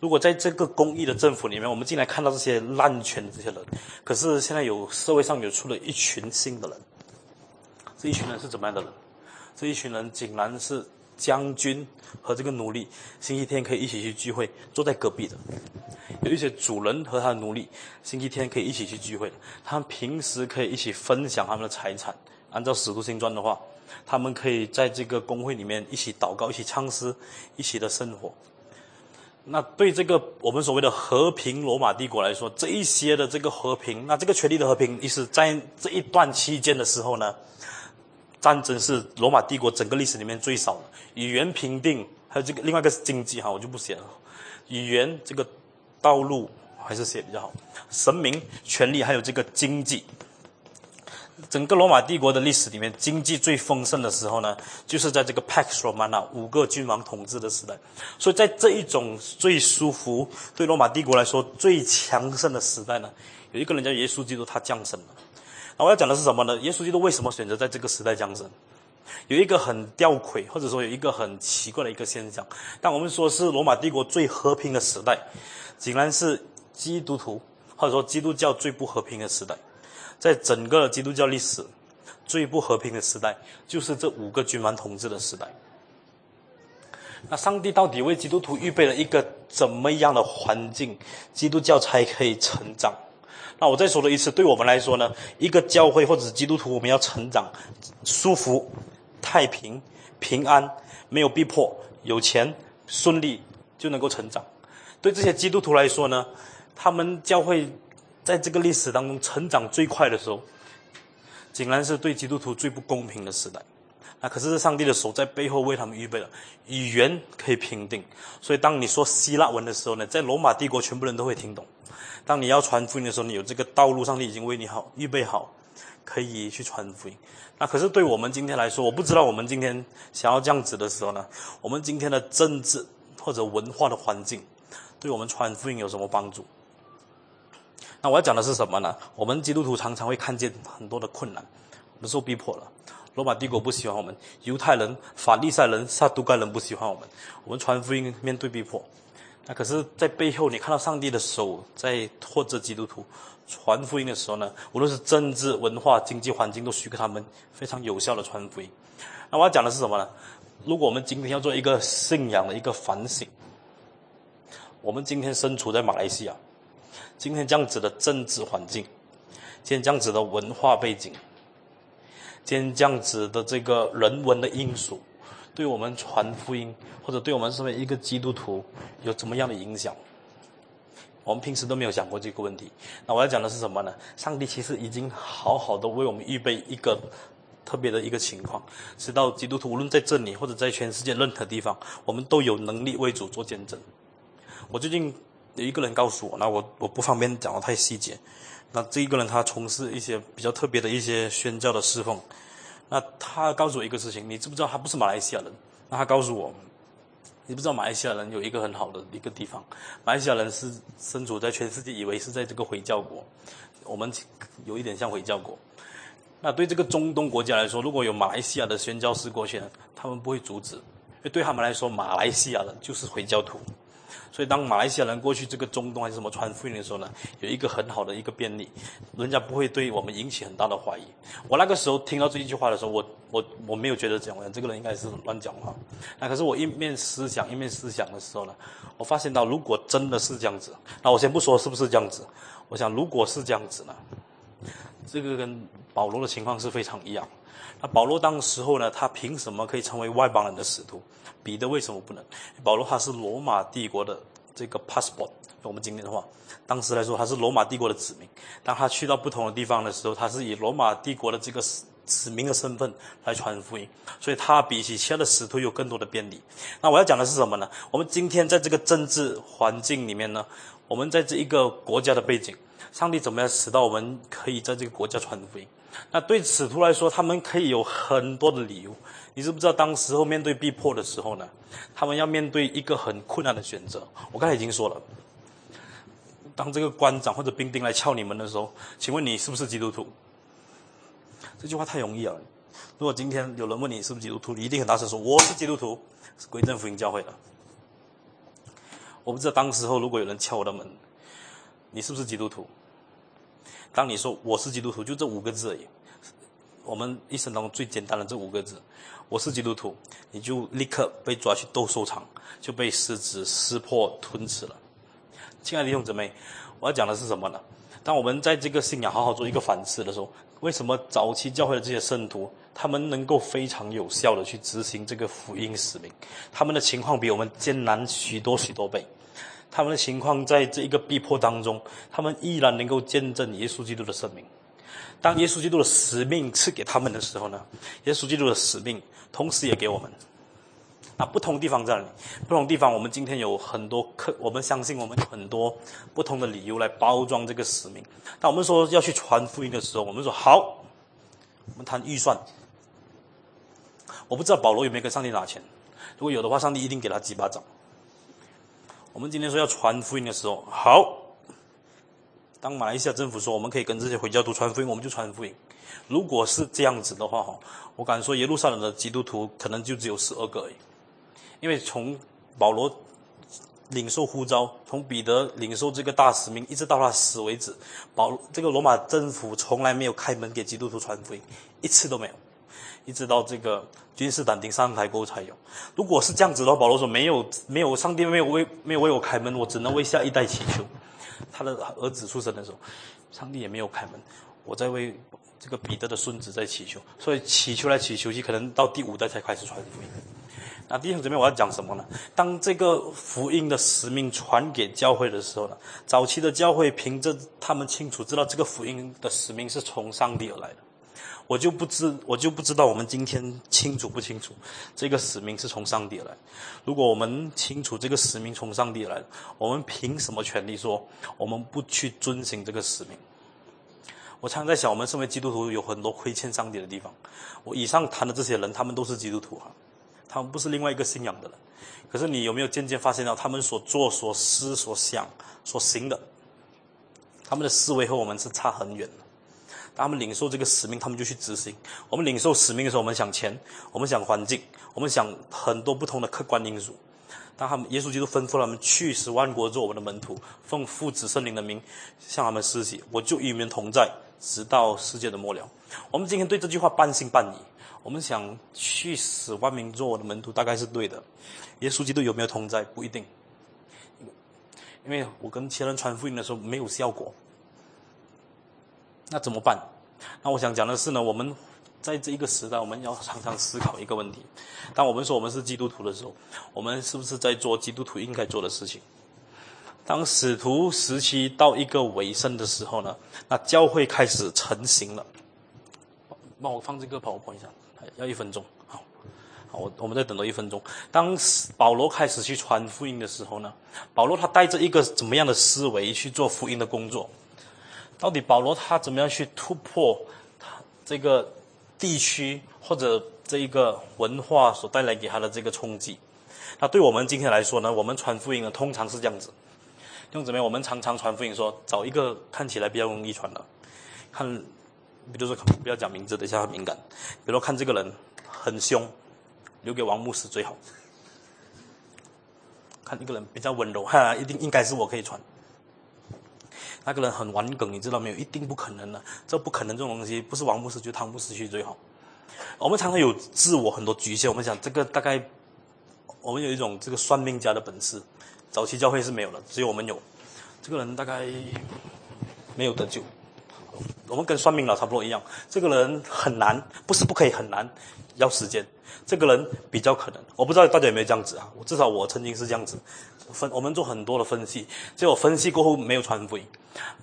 如果在这个公益的政府里面，我们进来看到这些滥权的这些人，可是现在有社会上有出了一群新的人，这一群人是怎么样的人？这一群人竟然是将军和这个奴隶，星期天可以一起去聚会，坐在隔壁的；有一些主人和他的奴隶，星期天可以一起去聚会，他们平时可以一起分享他们的财产。按照《使徒行传》的话，他们可以在这个工会里面一起祷告，一起唱诗，一起的生活。那对这个我们所谓的和平罗马帝国来说，这一些的这个和平，那这个权力的和平，意思在这一段期间的时候呢，战争是罗马帝国整个历史里面最少的。语言评定，还有这个另外一个是经济哈，我就不写了。语言这个道路还是写比较好。神明、权力还有这个经济。整个罗马帝国的历史里面，经济最丰盛的时候呢，就是在这个 Pax Romana 五个君王统治的时代。所以在这一种最舒服、对罗马帝国来说最强盛的时代呢，有一个人叫耶稣基督，他降生了。那我要讲的是什么呢？耶稣基督为什么选择在这个时代降生？有一个很吊诡，或者说有一个很奇怪的一个现象。但我们说是罗马帝国最和平的时代，竟然是基督徒或者说基督教最不和平的时代。在整个基督教历史最不和平的时代，就是这五个君王统治的时代。那上帝到底为基督徒预备了一个怎么样的环境，基督教才可以成长？那我再说了一次，对我们来说呢，一个教会或者基督徒，我们要成长，舒服、太平、平安，没有逼迫，有钱、顺利，就能够成长。对这些基督徒来说呢，他们教会在这个历史当中成长最快的时候，竟然是对基督徒最不公平的时代。那可是上帝的手在背后为他们预备了语言可以评定，所以当你说希腊文的时候呢，在罗马帝国全部人都会听懂。当你要传福音的时候，你有这个道路，上帝已经为你好预备好，可以去传福音。那可是对我们今天来说，我不知道我们今天想要这样子的时候呢，我们今天的政治或者文化的环境，对我们传福音有什么帮助？我要讲的是什么呢？我们基督徒常常会看见很多的困难，我们受逼迫了。罗马帝国不喜欢我们，犹太人、法利赛人、撒都该人不喜欢我们，我们传福音面对逼迫。那可是，在背后你看到上帝的手在拖着基督徒传福音的时候呢？无论是政治、文化、经济环境，都许可他们非常有效的传福音。那我要讲的是什么呢？如果我们今天要做一个信仰的一个反省，我们今天身处在马来西亚，今天这样子的政治环境，今天这样子的文化背景。今天这样子的这个人文的因素，对我们传福音或者对我们身为一个基督徒有怎么样的影响？我们平时都没有想过这个问题。那我要讲的是什么呢？上帝其实已经好好的为我们预备一个特别的一个情况，直到基督徒无论在这里或者在全世界任何地方，我们都有能力为主做见证。我最近有一个人告诉我，那我我不方便讲的太细节。那这一个人他从事一些比较特别的一些宣教的侍奉。那他告诉我一个事情，你知不知道他不是马来西亚人？那他告诉我，你不知道马来西亚人有一个很好的一个地方，马来西亚人是身处在全世界以为是在这个回教国，我们有一点像回教国。那对这个中东国家来说，如果有马来西亚的宣教士过去，他们不会阻止，对他们来说，马来西亚人就是回教徒。所以，当马来西亚人过去这个中东还是什么传福音的时候呢，有一个很好的一个便利，人家不会对我们引起很大的怀疑。我那个时候听到这一句话的时候，我我我没有觉得这样，这个人应该是乱讲话。那可是我一面思想一面思想的时候呢，我发现到如果真的是这样子，那我先不说是不是这样子，我想如果是这样子呢，这个跟保罗的情况是非常一样。那保罗当时候呢，他凭什么可以成为外邦人的使徒？彼得为什么不能？保罗他是罗马帝国的这个 passport，我们今天的话，当时来说他是罗马帝国的子民。当他去到不同的地方的时候，他是以罗马帝国的这个子民的身份来传福音，所以他比起其他的使徒有更多的便利。那我要讲的是什么呢？我们今天在这个政治环境里面呢，我们在这一个国家的背景，上帝怎么样使到我们可以在这个国家传福音？那对使徒来说，他们可以有很多的理由。你知不知道，当时候面对逼迫的时候呢，他们要面对一个很困难的选择。我刚才已经说了，当这个官长或者兵丁来敲你们的时候，请问你是不是基督徒？这句话太容易了。如果今天有人问你是不是基督徒，你一定很大声说我是基督徒，是归正福音教会的。我不知道当时候如果有人敲我的门，你是不是基督徒？当你说我是基督徒，就这五个字而已。我们一生当中最简单的这五个字，我是基督徒，你就立刻被抓去斗兽场，就被狮子撕破吞吃了。亲爱的弟兄姊妹，我要讲的是什么呢？当我们在这个信仰好好做一个反思的时候，为什么早期教会的这些圣徒，他们能够非常有效的去执行这个福音使命？他们的情况比我们艰难许多许多倍。他们的情况在这一个逼迫当中，他们依然能够见证耶稣基督的生命。当耶稣基督的使命赐给他们的时候呢，耶稣基督的使命同时也给我们。啊不同地方在哪里？不同地方，我们今天有很多客，我们相信我们有很多不同的理由来包装这个使命。当我们说要去传福音的时候，我们说好，我们谈预算。我不知道保罗有没有跟上帝拿钱，如果有的话，上帝一定给他几巴掌。我们今天说要传福音的时候，好。当马来西亚政府说我们可以跟这些回教徒传福音，我们就传福音。如果是这样子的话，哈，我敢说耶路撒冷的基督徒可能就只有十二个而已，因为从保罗领受呼召，从彼得领受这个大使命，一直到他死为止，保这个罗马政府从来没有开门给基督徒传福音，一次都没有，一直到这个君士坦丁上台过后才有。如果是这样子的话，保罗说没有没有上帝没有为没有为我开门，我只能为下一代祈求。他的儿子出生的时候，上帝也没有开门。我在为这个彼得的孙子在祈求，所以祈求来祈求去，可能到第五代才开始传福音。那弟兄姊妹，我要讲什么呢？当这个福音的使命传给教会的时候呢，早期的教会凭着他们清楚知道这个福音的使命是从上帝而来的。我就不知，我就不知道我们今天清楚不清楚，这个使命是从上帝而来。如果我们清楚这个使命从上帝而来，我们凭什么权利说我们不去遵行这个使命？我常在想，我们身为基督徒有很多亏欠上帝的地方。我以上谈的这些人，他们都是基督徒哈，他们不是另外一个信仰的人。可是你有没有渐渐发现到，他们所做、所思、所想、所行的，他们的思维和我们是差很远的。他们领受这个使命，他们就去执行。我们领受使命的时候，我们想钱，我们想环境，我们想很多不同的客观因素。当他们耶稣基督吩咐他们去使万国做我们的门徒，奉父子圣灵的名向他们施洗，我就与你们同在，直到世界的末了。我们今天对这句话半信半疑。我们想去使万民做我的门徒，大概是对的。耶稣基督有没有同在？不一定，因为我跟前人传福音的时候没有效果。那怎么办？那我想讲的是呢，我们在这一个时代，我们要常常思考一个问题：当我们说我们是基督徒的时候，我们是不是在做基督徒应该做的事情？当使徒时期到一个尾声的时候呢，那教会开始成型了。帮我放这个跑我 point 一下，要一分钟。好，好，我我们再等多一分钟。当保罗开始去传福音的时候呢，保罗他带着一个怎么样的思维去做福音的工作？到底保罗他怎么样去突破他这个地区或者这一个文化所带来给他的这个冲击？那对我们今天来说呢？我们传福音呢，通常是这样子，用怎么样？我们常常传福音说，找一个看起来比较容易传的，看，比如说不要讲名字，等一下很敏感。比如说看这个人很凶，留给王牧师最好。看一个人比较温柔，哈，一定应该是我可以传。那个人很顽梗，你知道没有？一定不可能的，这不可能这种东西，不是王牧师就汤牧师去最好。我们常常有自我很多局限，我们想这个大概，我们有一种这个算命家的本事，早期教会是没有的，只有我们有。这个人大概没有得救，我们跟算命佬差不多一样。这个人很难，不是不可以很难，要时间。这个人比较可能，我不知道大家有没有这样子啊？我至少我曾经是这样子。分我们做很多的分析，结果分析过后没有传福音。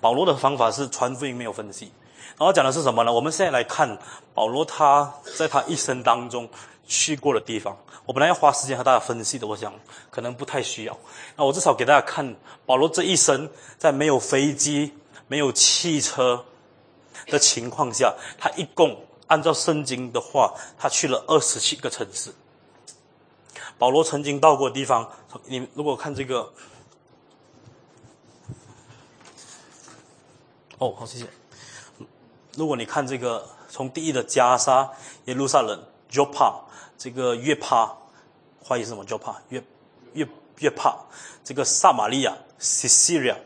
保罗的方法是传福音没有分析。然后讲的是什么呢？我们现在来看保罗他在他一生当中去过的地方。我本来要花时间和大家分析的，我想可能不太需要。那我至少给大家看保罗这一生在没有飞机、没有汽车的情况下，他一共按照圣经的话，他去了二十七个城市。保罗曾经到过的地方，你如果看这个，哦，好，谢谢。如果你看这个，从第一的加沙、耶路撒冷、Joppa，这个约帕，怀疑是什么？Joppa，约约约帕，这个撒玛利亚 s i c i l i a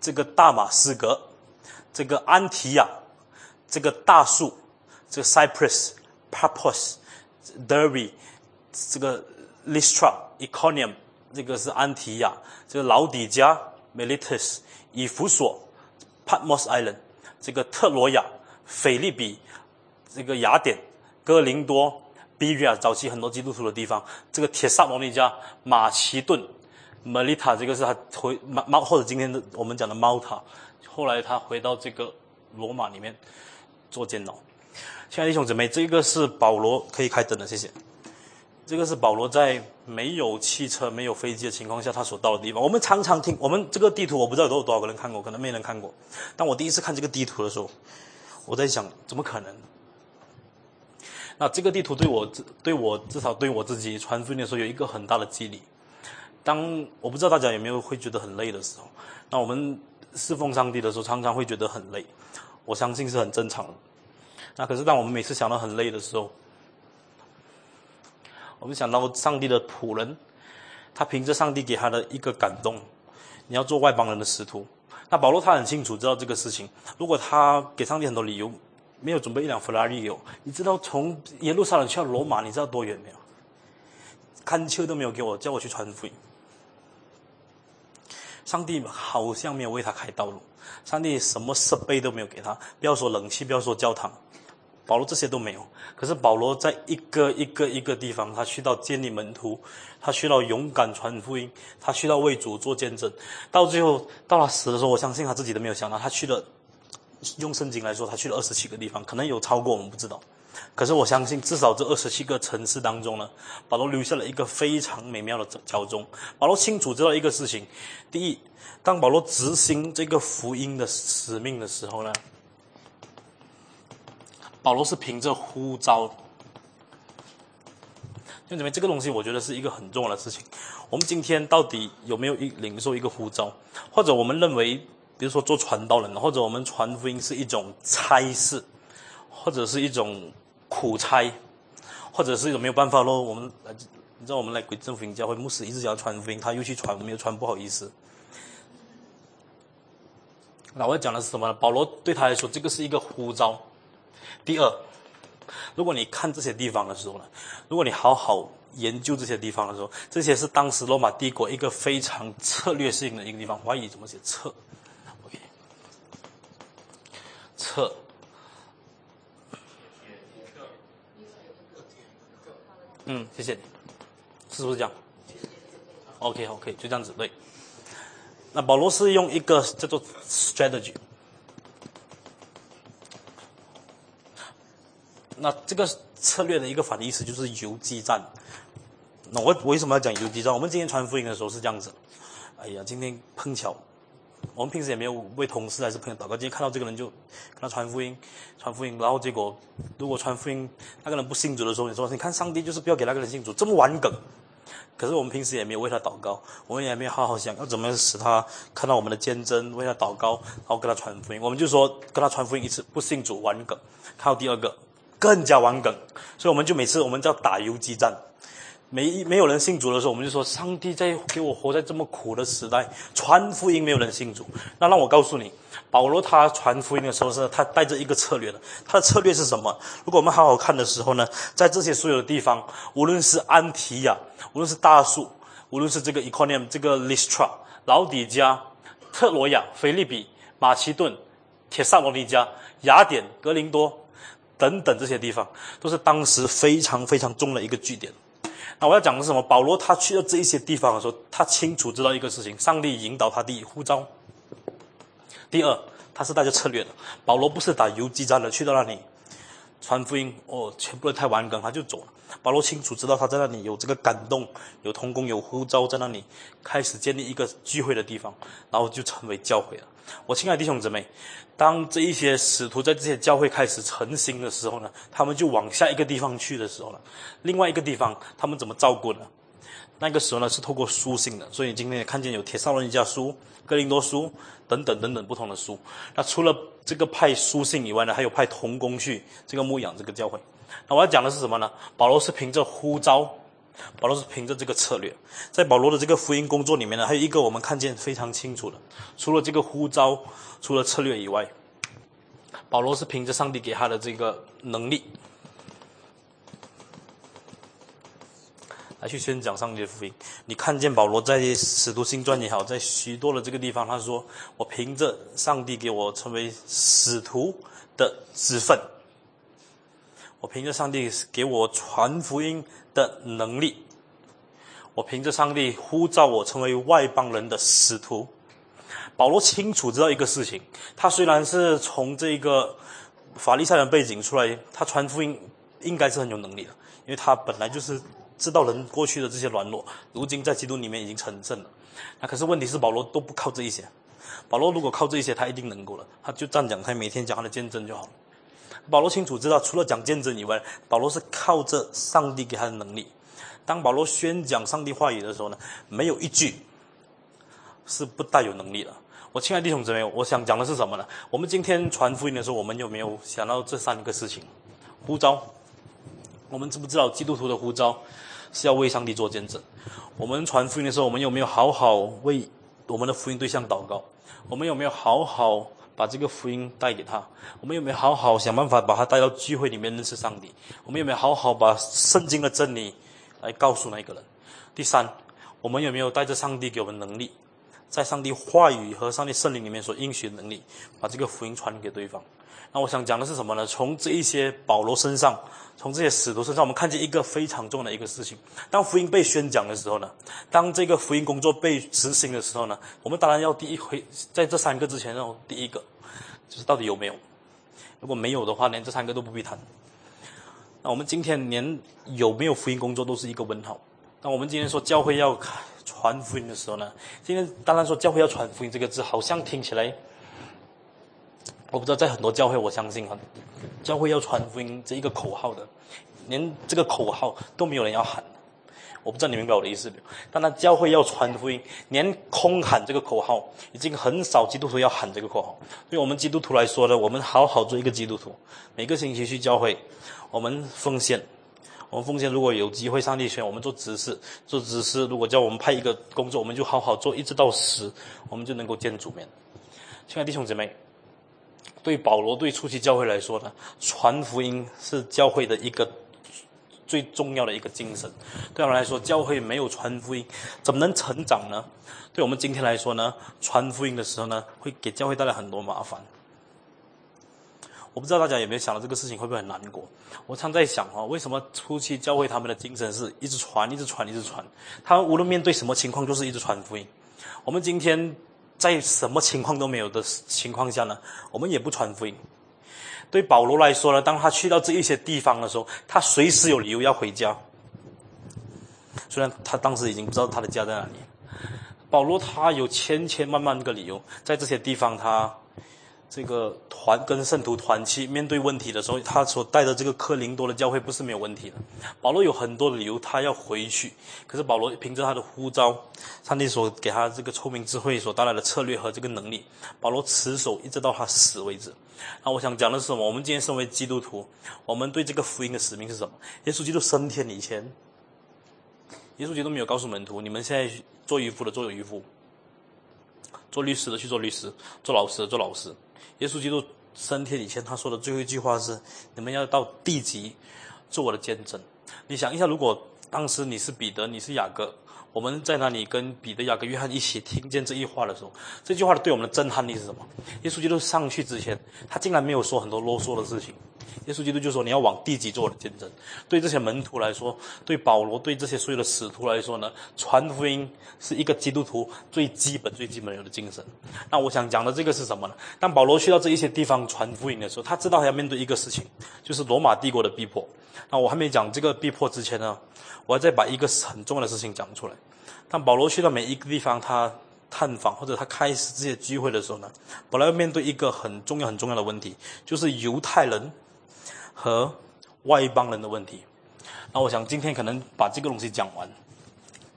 这个大马士革，这个安提亚，这个大树，这个 Cyprus、p a p o s Derby，。这个 Lystra、Iconium，这个是安提亚；这个老底加 Miletus、以弗所 Patmos Island，这个特罗亚、腓利比、这个雅典、哥林多、比利亚，早期很多基督徒的地方；这个铁萨罗尼加、马其顿、Melita，这个是他回猫猫或者今天的我们讲的猫塔，后来他回到这个罗马里面做监牢。亲爱的弟兄姊妹，这个是保罗可以开灯的，谢谢。这个是保罗在没有汽车、没有飞机的情况下，他所到的地方。我们常常听，我们这个地图我不知道有多少个人看过，可能没人看过。当我第一次看这个地图的时候，我在想，怎么可能？那这个地图对我、对我至少对我自己传福音的时候有一个很大的激励。当我不知道大家有没有会觉得很累的时候，那我们侍奉上帝的时候，常常会觉得很累。我相信是很正常的。那可是当我们每次想到很累的时候，我们想到上帝的仆人，他凭着上帝给他的一个感动，你要做外邦人的使徒。那保罗他很清楚知道这个事情。如果他给上帝很多理由，没有准备一辆法拉利有，你知道从耶路撒冷去到罗马，你知道多远没有？看车都没有给我，叫我去传福音。上帝好像没有为他开道路，上帝什么设备都没有给他，不要说冷气，不要说教堂，保罗这些都没有。可是保罗在一个一个一个地方，他去到建立门徒，他去到勇敢传福音，他去到为主做见证。到最后到他死的时候，我相信他自己都没有想到，他去了。用圣经来说，他去了二十七个地方，可能有超过我们不知道。可是我相信，至少这二十七个城市当中呢，保罗留下了一个非常美妙的教宗。保罗清楚知道一个事情：第一，当保罗执行这个福音的使命的时候呢，保罗是凭着呼召。兄弟们，这个东西我觉得是一个很重要的事情。我们今天到底有没有一领受一个呼召，或者我们认为？比如说做传道人，或者我们传福音是一种差事，或者是一种苦差，或者是一种没有办法咯。我们你知道我们来鬼政福音教会，牧师一直想要传福音，他又去传，没有传，不好意思。那我要讲的是什么呢？保罗对他来说，这个是一个呼召。第二，如果你看这些地方的时候呢，如果你好好研究这些地方的时候，这些是当时罗马帝国一个非常策略性的一个地方。怀疑怎么写策？，OK，策，嗯，谢谢你，是不是这样？OK，OK，就这样子对。那保罗是用一个叫做 strategy，那这个策略的一个反义词就是游击战。那我为什么要讲游击战？我们今天传福音的时候是这样子，哎呀，今天碰巧。我们平时也没有为同事还是朋友祷告，今天看到这个人就跟他传福音，传福音，然后结果如果传福音那个人不信主的时候，你说你看上帝就是不要给那个人信主，这么玩梗。可是我们平时也没有为他祷告，我们也没有好好想要怎么样使他看到我们的坚贞，为他祷告，然后跟他传福音。我们就说跟他传福音一次不信主玩梗，看到第二个更加玩梗，所以我们就每次我们叫打游击战。没没有人信主的时候，我们就说上帝在给我活在这么苦的时代，传福音没有人信主。那让我告诉你，保罗他传福音的时候是他带着一个策略的。他的策略是什么？如果我们好好看的时候呢，在这些所有的地方，无论是安提亚，无论是大树，无论是这个 Econium 这个 Listra 老底加，特罗亚，菲利比，马其顿，铁萨罗尼加，雅典，格林多，等等这些地方，都是当时非常非常重的一个据点。那我要讲的是什么？保罗他去到这一些地方的时候，他清楚知道一个事情：上帝引导他第一呼召。第二，他是带着策略的。保罗不是打游击战的，去到那里传福音，哦，全部都太完梗，他就走了。保罗清楚知道他在那里有这个感动，有同工，有呼召，在那里开始建立一个聚会的地方，然后就成为教会了。我亲爱的弟兄姊妹。当这一些使徒在这些教会开始成型的时候呢，他们就往下一个地方去的时候了。另外一个地方，他们怎么照顾呢？那个时候呢，是透过书信的。所以今天也看见有《铁上罗尼迦书》《格林多书》等等等等不同的书。那除了这个派书信以外呢，还有派童工去这个牧养这个教会。那我要讲的是什么呢？保罗是凭着呼召，保罗是凭着这个策略，在保罗的这个福音工作里面呢，还有一个我们看见非常清楚的，除了这个呼召。除了策略以外，保罗是凭着上帝给他的这个能力，来去宣讲上帝的福音。你看见保罗在使徒行传也好，在许多的这个地方，他说：“我凭着上帝给我成为使徒的职分，我凭着上帝给我传福音的能力，我凭着上帝呼召我成为外邦人的使徒。”保罗清楚知道一个事情，他虽然是从这个法利赛人背景出来，他传福音应该是很有能力的，因为他本来就是知道人过去的这些软弱，如今在基督里面已经成圣了。那可是问题是保罗都不靠这一些，保罗如果靠这一些，他一定能够了，他就站讲台，每天讲他的见证就好了。保罗清楚知道，除了讲见证以外，保罗是靠着上帝给他的能力。当保罗宣讲上帝话语的时候呢，没有一句是不带有能力的。我亲爱的弟兄姊妹，我想讲的是什么呢？我们今天传福音的时候，我们有没有想到这三个事情？呼召，我们知不知道基督徒的呼召是要为上帝做见证？我们传福音的时候，我们有没有好好为我们的福音对象祷告？我们有没有好好把这个福音带给他？我们有没有好好想办法把他带到聚会里面认识上帝？我们有没有好好把圣经的真理来告诉那个人？第三，我们有没有带着上帝给我们能力？在上帝话语和上帝圣灵里面所应许的能力，把这个福音传给对方。那我想讲的是什么呢？从这一些保罗身上，从这些使徒身上，我们看见一个非常重要的一个事情：当福音被宣讲的时候呢，当这个福音工作被执行的时候呢，我们当然要第一回在这三个之前，要第一个就是到底有没有？如果没有的话，连这三个都不必谈。那我们今天连有没有福音工作都是一个问号。那我们今天说教会要传福音的时候呢，今天当然说教会要传福音这个字，好像听起来。我不知道在很多教会，我相信啊，教会要传福音这一个口号的，连这个口号都没有人要喊。我不知道你明白我的意思没有？当然，教会要传福音，连空喊这个口号，已经很少基督徒要喊这个口号。对我们基督徒来说呢，我们好好做一个基督徒，每个星期去教会，我们奉献，我们奉献。如果有机会，上帝选我们做执事，做执事，如果叫我们派一个工作，我们就好好做，一直到死，我们就能够见主面。亲爱的弟兄姐妹。对保罗对初期教会来说呢，传福音是教会的一个最重要的一个精神。对我们来说，教会没有传福音，怎么能成长呢？对我们今天来说呢，传福音的时候呢，会给教会带来很多麻烦。我不知道大家有没有想到这个事情会不会很难过？我常在想啊，为什么初期教会他们的精神是一直传、一直传、一直传？他们无论面对什么情况，都是一直传福音。我们今天。在什么情况都没有的情况下呢，我们也不传福音。对保罗来说呢，当他去到这一些地方的时候，他随时有理由要回家。虽然他当时已经不知道他的家在哪里，保罗他有千千万万个理由，在这些地方他。这个团跟圣徒团契面对问题的时候，他所带的这个克林多的教会不是没有问题的。保罗有很多的理由，他要回去。可是保罗凭着他的呼召，上帝所给他这个聪明智慧所带来的策略和这个能力，保罗持守一直到他死为止。那我想讲的是什么？我们今天身为基督徒，我们对这个福音的使命是什么？耶稣基督升天以前，耶稣基督没有告诉门徒：你们现在做渔夫的做有渔夫，做律师的去做律师，做老师的做老师。耶稣基督升天以前，他说的最后一句话是：“你们要到地极做我的见证。”你想一下，如果当时你是彼得，你是雅各，我们在那里跟彼得、雅各、约翰一起听见这一话的时候，这句话对我们的震撼力是什么？耶稣基督上去之前，他竟然没有说很多啰嗦的事情。耶稣基督就说：“你要往地级做的见证。”对这些门徒来说，对保罗，对这些所有的使徒来说呢，传福音是一个基督徒最基本、最基本有的精神。那我想讲的这个是什么呢？当保罗去到这一些地方传福音的时候，他知道他要面对一个事情，就是罗马帝国的逼迫。那我还没讲这个逼迫之前呢，我要再把一个很重要的事情讲出来。当保罗去到每一个地方，他探访或者他开始这些聚会的时候呢，本来要面对一个很重要、很重要的问题，就是犹太人。和外邦人的问题，那我想今天可能把这个东西讲完，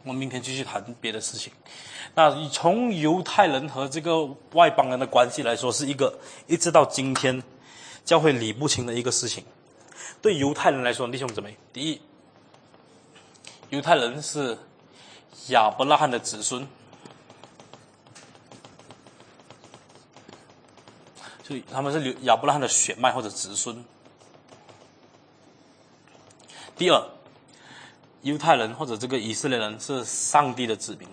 我们明天继续谈别的事情。那从犹太人和这个外邦人的关系来说，是一个一直到今天教会理不清的一个事情。对犹太人来说，弟兄姊妹，第一，犹太人是亚伯拉罕的子孙，所以他们是亚伯拉罕的血脉或者子孙。第二，犹太人或者这个以色列人是上帝的子民。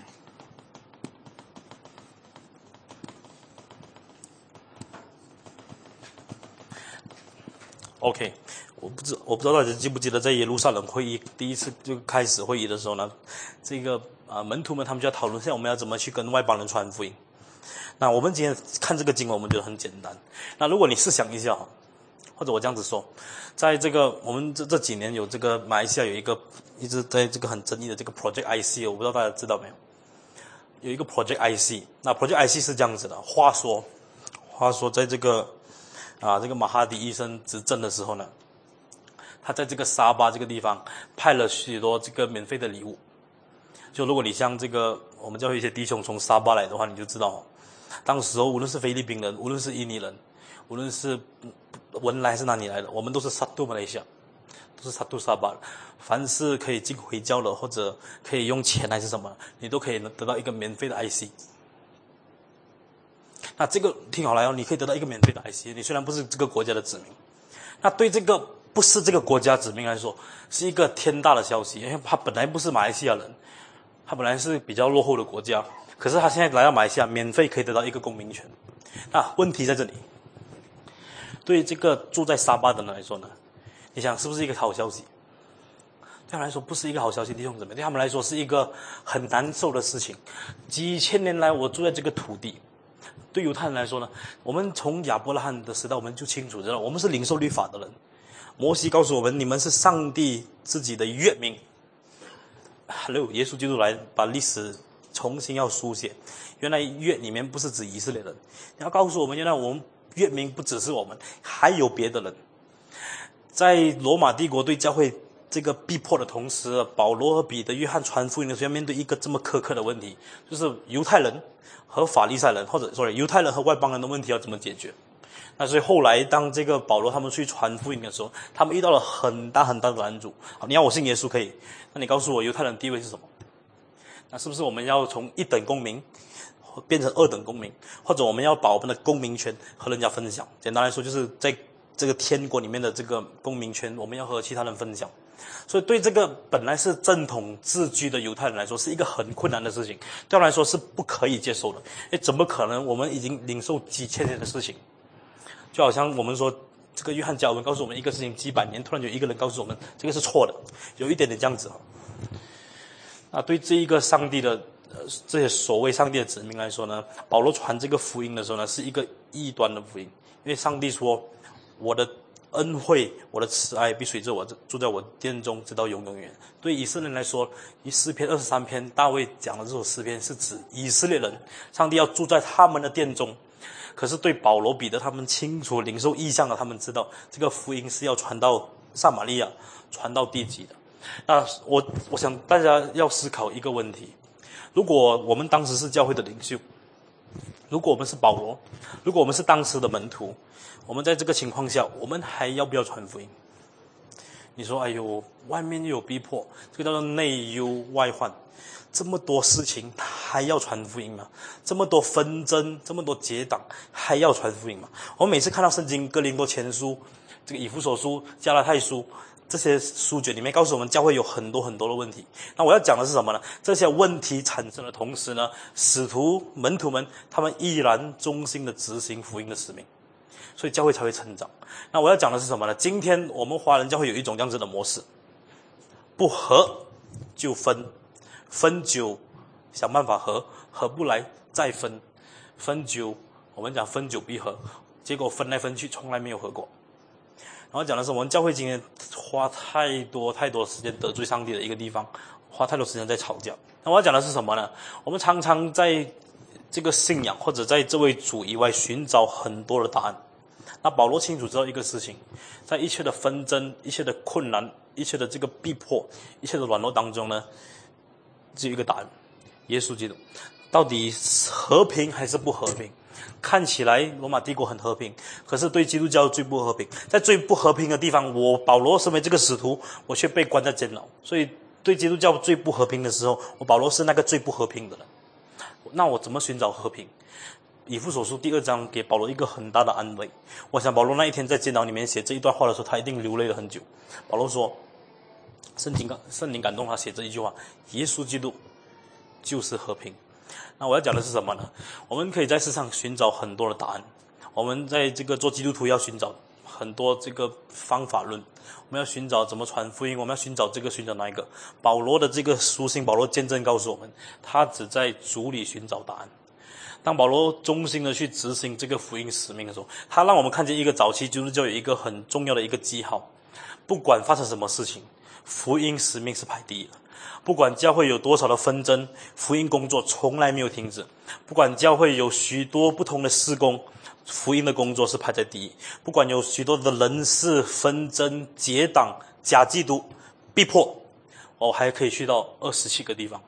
OK，我不知我不知道大家记不记得在耶路撒冷会议第一次就开始会议的时候呢，这个啊门徒们他们就要讨论，现在我们要怎么去跟外邦人传福音。那我们今天看这个经文，我们觉得很简单。那如果你试想一下。或者我这样子说，在这个我们这这几年有这个马来西亚有一个一直在这个很争议的这个 Project IC，我不知道大家知道没有？有一个 Project IC，那 Project IC 是这样子的。话说，话说在这个啊这个马哈迪医生执政的时候呢，他在这个沙巴这个地方派了许多这个免费的礼物。就如果你像这个我们教会一些弟兄从沙巴来的话，你就知道，当时候无论是菲律宾人，无论是印尼人。无论是文莱是哪里来的，我们都是沙杜马来西亚，都是沙杜沙巴。凡是可以进回教的，或者可以用钱还是什么，你都可以得到一个免费的 IC。那这个听好了哦，你可以得到一个免费的 IC。你虽然不是这个国家的子民，那对这个不是这个国家子民来说，是一个天大的消息，因为他本来不是马来西亚人，他本来是比较落后的国家。可是他现在来到马来西亚，免费可以得到一个公民权。那问题在这里，对这个住在沙巴的人来说呢，你想是不是一个好消息？对他们来说不是一个好消息，弟兄姊妹，对他们来说是一个很难受的事情。几千年来，我住在这个土地。对犹太人来说呢，我们从亚伯拉罕的时代，我们就清楚知道，我们是领受律法的人。摩西告诉我们，你们是上帝自己的月民。Hello，耶稣基督来把历史重新要书写。原来月里面不是指以色列人，你要告诉我们，原来我们月明不只是我们，还有别的人。在罗马帝国对教会这个逼迫的同时，保罗和彼得、约翰传福音的时候，要面对一个这么苛刻的问题，就是犹太人。和法利赛人，或者说犹太人和外邦人的问题要怎么解决？那所以后来当这个保罗他们去传福音的时候，他们遇到了很大很大的拦阻。好，你要我信耶稣可以，那你告诉我犹太人地位是什么？那是不是我们要从一等公民变成二等公民，或者我们要把我们的公民权和人家分享？简单来说，就是在这个天国里面的这个公民权，我们要和其他人分享。所以，对这个本来是正统自居的犹太人来说，是一个很困难的事情，对他来说是不可以接受的。哎，怎么可能？我们已经领受几千年的事情，就好像我们说，这个约翰加文告诉我们一个事情几百年，突然有一个人告诉我们这个是错的，有一点点这样子。那对这一个上帝的呃这些所谓上帝的子民来说呢，保罗传这个福音的时候呢，是一个异端的福音，因为上帝说我的。恩惠，我的慈爱必随着我住在我殿中，直到永永远。对以色列人来说，以诗篇二十三篇，大卫讲的这首诗篇是指以色列人，上帝要住在他们的殿中。可是对保罗、彼得他们清楚领受意象的，他们知道这个福音是要传到撒玛利亚，传到地极的。那我我想大家要思考一个问题：如果我们当时是教会的领袖，如果我们是保罗，如果我们是当时的门徒。我们在这个情况下，我们还要不要传福音？你说：“哎呦，外面又有逼迫，这个叫做内忧外患，这么多事情还要传福音吗？这么多纷争，这么多结党，还要传福音吗？”我每次看到圣经哥林多前书、这个以弗所书、加拉太书这些书卷里面，告诉我们教会有很多很多的问题。那我要讲的是什么呢？这些问题产生的同时呢，使徒门徒们他们依然忠心的执行福音的使命。所以教会才会成长。那我要讲的是什么呢？今天我们华人教会有一种这样子的模式：不合就分，分久想办法合，合不来再分，分久我们讲分久必合，结果分来分去从来没有合过。然后讲的是我们教会今天花太多太多时间得罪上帝的一个地方，花太多时间在吵架。那我要讲的是什么呢？我们常常在这个信仰或者在这位主以外寻找很多的答案。那保罗清楚知道一个事情，在一切的纷争、一切的困难、一切的这个逼迫、一切的软弱当中呢，只有一个答案：耶稣基督。到底和平还是不和平？看起来罗马帝国很和平，可是对基督教最不和平。在最不和平的地方，我保罗身为这个使徒，我却被关在监牢。所以对基督教最不和平的时候，我保罗是那个最不和平的人。那我怎么寻找和平？以父所书第二章给保罗一个很大的安慰。我想保罗那一天在监牢里面写这一段话的时候，他一定流泪了很久。保罗说：“圣经感圣灵感动他写这一句话，耶稣基督就是和平。”那我要讲的是什么呢？我们可以在世上寻找很多的答案。我们在这个做基督徒要寻找很多这个方法论，我们要寻找怎么传福音，我们要寻找这个寻找那一个。保罗的这个书信，保罗见证告诉我们，他只在主里寻找答案。当保罗忠心的去执行这个福音使命的时候，他让我们看见一个早期基督教有一个很重要的一个记号：不管发生什么事情，福音使命是排第一的；不管教会有多少的纷争，福音工作从来没有停止；不管教会有许多不同的施工，福音的工作是排在第一；不管有许多的人事纷争、结党、假基督、逼迫，我还可以去到二十七个地方。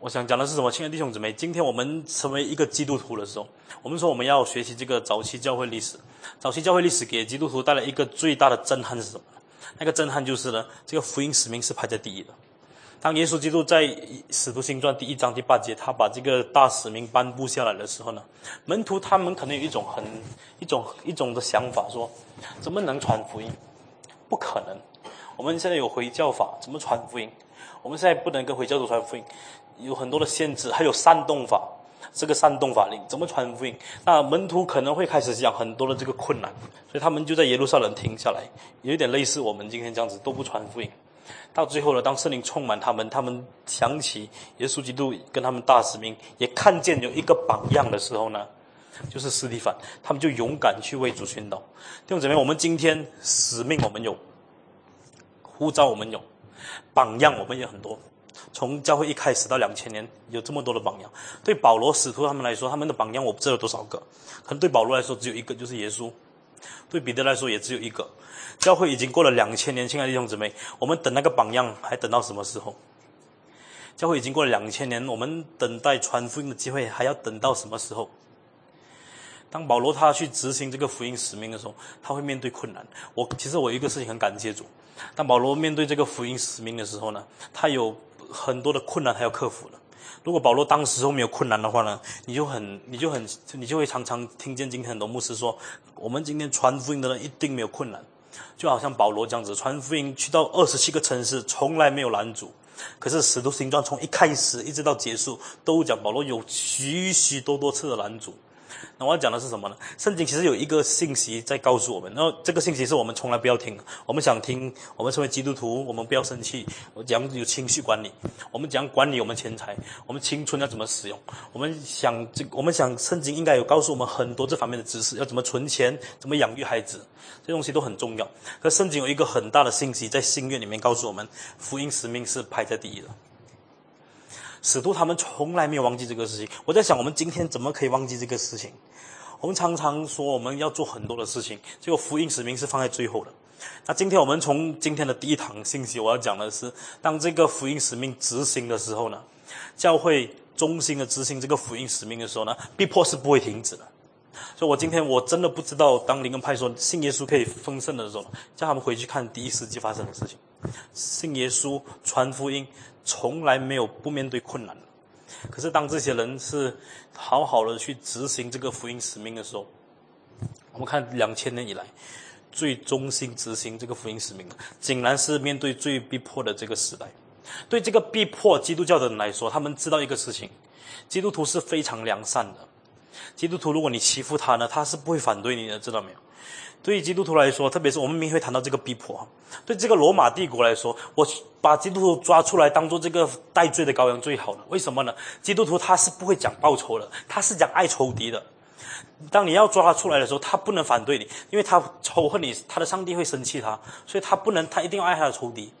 我想讲的是什么，亲爱的弟兄姊妹？今天我们成为一个基督徒的时候，我们说我们要学习这个早期教会历史。早期教会历史给基督徒带来一个最大的震撼是什么？那个震撼就是呢，这个福音使命是排在第一的。当耶稣基督在使徒行传第一章第八节，他把这个大使命颁布下来的时候呢，门徒他们可能有一种很一种一种的想法，说怎么能传福音？不可能。我们现在有回教法，怎么传福音？我们现在不能跟回教徒传福音，有很多的限制，还有煽动法，这个煽动法令怎么传福音？那门徒可能会开始讲很多的这个困难，所以他们就在耶路撒冷停下来，有点类似我们今天这样子都不传福音。到最后呢，当圣灵充满他们，他们想起耶稣基督跟他们大使命，也看见有一个榜样的时候呢，就是斯蒂凡，他们就勇敢去为主宣导。弟兄姊妹，我们今天使命我们有，呼召我们有，榜样我们也很多。从教会一开始到两千年，有这么多的榜样。对保罗使徒他们来说，他们的榜样我不知道有多少个，可能对保罗来说只有一个，就是耶稣；对彼得来说也只有一个。教会已经过了两千年，亲爱的弟兄姊妹，我们等那个榜样还等到什么时候？教会已经过了两千年，我们等待传福音的机会还要等到什么时候？当保罗他去执行这个福音使命的时候，他会面对困难。我其实我一个事情很感谢主，当保罗面对这个福音使命的时候呢，他有很多的困难他要克服的。如果保罗当时候没有困难的话呢，你就很你就很你就会常常听见今天很多牧师说，我们今天传福音的人一定没有困难。就好像保罗这样子传福音去到二十七个城市，从来没有拦阻。可是使徒行传从一开始一直到结束，都讲保罗有许许多多次的拦阻。那我要讲的是什么呢？圣经其实有一个信息在告诉我们，然后这个信息是我们从来不要听。我们想听，我们身为基督徒，我们不要生气。我讲有情绪管理，我们讲管理我们钱财，我们青春要怎么使用？我们想这，我们想圣经应该有告诉我们很多这方面的知识，要怎么存钱，怎么养育孩子，这东西都很重要。可圣经有一个很大的信息在新约里面告诉我们，福音使命是排在第一的。使徒他们从来没有忘记这个事情。我在想，我们今天怎么可以忘记这个事情？我们常常说我们要做很多的事情，结果福音使命是放在最后的。那今天我们从今天的第一堂信息，我要讲的是，当这个福音使命执行的时候呢，教会忠心的执行这个福音使命的时候呢，逼迫是不会停止的。所以我今天我真的不知道，当灵恩派说信耶稣可以丰盛的时候，叫他们回去看第一世纪发生的事情，信耶稣传福音。从来没有不面对困难可是当这些人是好好的去执行这个福音使命的时候，我们看两千年以来最忠心执行这个福音使命的，竟然是面对最逼迫的这个时代。对这个逼迫基督教的人来说，他们知道一个事情：基督徒是非常良善的。基督徒，如果你欺负他呢，他是不会反对你的，知道没有？对于基督徒来说，特别是我们明会谈到这个逼迫，对这个罗马帝国来说，我把基督徒抓出来当做这个代罪的羔羊最好了。为什么呢？基督徒他是不会讲报仇的，他是讲爱仇敌的。当你要抓他出来的时候，他不能反对你，因为他仇恨你，他的上帝会生气他，所以他不能，他一定要爱他的仇敌。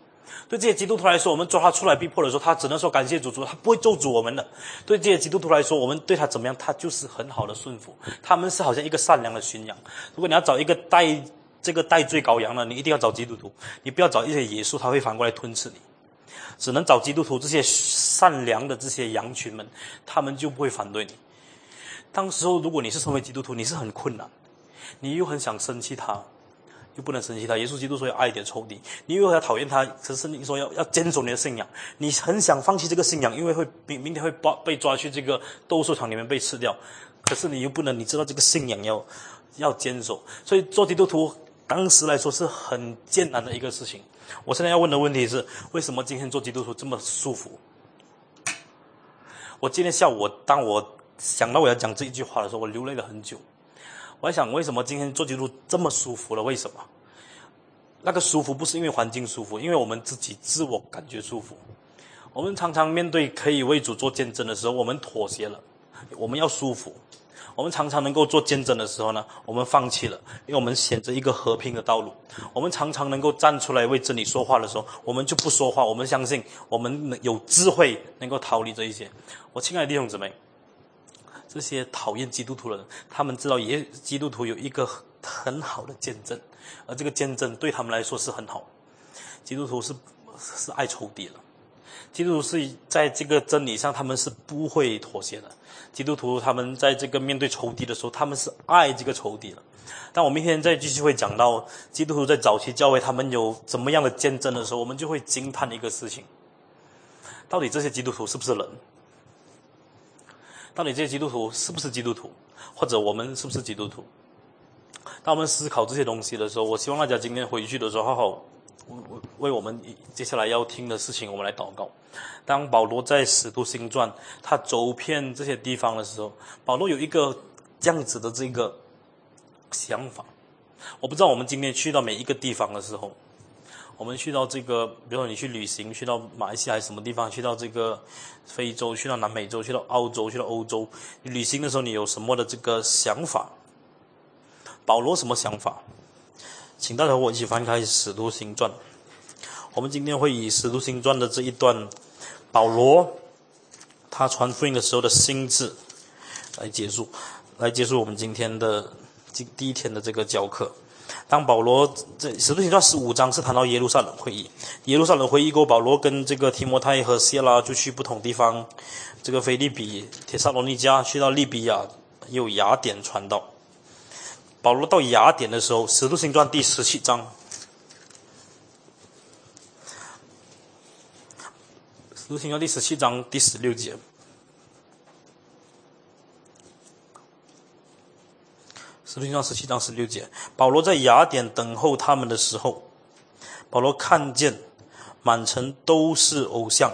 对这些基督徒来说，我们抓他出来逼迫的时候，他只能说感谢主主，他不会咒诅我们的。对这些基督徒来说，我们对他怎么样，他就是很好的顺服。他们是好像一个善良的驯羊。如果你要找一个带这个带罪羔羊呢，你一定要找基督徒，你不要找一些野兽，他会反过来吞噬你。只能找基督徒这些善良的这些羊群们，他们就不会反对你。当时候如果你是成为基督徒，你是很困难，你又很想生气他。又不能生气他，耶稣基督说要爱一点仇敌，你又要讨厌他，可是你说要要坚守你的信仰，你很想放弃这个信仰，因为会明明天会被被抓去这个斗兽场里面被吃掉，可是你又不能，你知道这个信仰要要坚守，所以做基督徒当时来说是很艰难的一个事情。我现在要问的问题是，为什么今天做基督徒这么舒服？我今天下午当我想到我要讲这一句话的时候，我流泪了很久。我在想，为什么今天做记录这么舒服了？为什么？那个舒服不是因为环境舒服，因为我们自己自我感觉舒服。我们常常面对可以为主做见证的时候，我们妥协了。我们要舒服。我们常常能够做见证的时候呢，我们放弃了，因为我们选择一个和平的道路。我们常常能够站出来为真理说话的时候，我们就不说话。我们相信，我们能有智慧能够逃离这一些。我亲爱的弟兄姊妹。这些讨厌基督徒的人，他们知道耶基督徒有一个很好的见证，而这个见证对他们来说是很好。基督徒是是爱仇敌的，基督徒是在这个真理上他们是不会妥协的。基督徒他们在这个面对仇敌的时候，他们是爱这个仇敌的。但我明天再继续会讲到基督徒在早期教会他们有怎么样的见证的时候，我们就会惊叹一个事情：到底这些基督徒是不是人？到底这些基督徒是不是基督徒，或者我们是不是基督徒？当我们思考这些东西的时候，我希望大家今天回去的时候，好好，为我们接下来要听的事情，我们来祷告。当保罗在使徒行传他走遍这些地方的时候，保罗有一个这样子的这个想法。我不知道我们今天去到每一个地方的时候，我们去到这个，比如说你去旅行，去到马来西亚什么地方，去到这个非洲，去到南美洲，去到澳洲，去到欧洲，旅行的时候你有什么的这个想法？保罗什么想法？请大家和我一起翻开《使徒行传》。我们今天会以《使徒行传》的这一段，保罗他传福音的时候的心智来结束，来结束我们今天的第第一天的这个教课。当保罗这《使徒行传》十五章是谈到耶路撒冷会议，耶路撒冷会议过，保罗跟这个提摩太和谢拉就去不同地方，这个菲利比、铁萨罗尼迦，去到利比亚，有雅典传道。保罗到雅典的时候，《使徒行传》第十七章，《使徒行传》第十七章第十六节，《使徒行传》十七章十六节，保罗在雅典等候他们的时候，保罗看见满城都是偶像，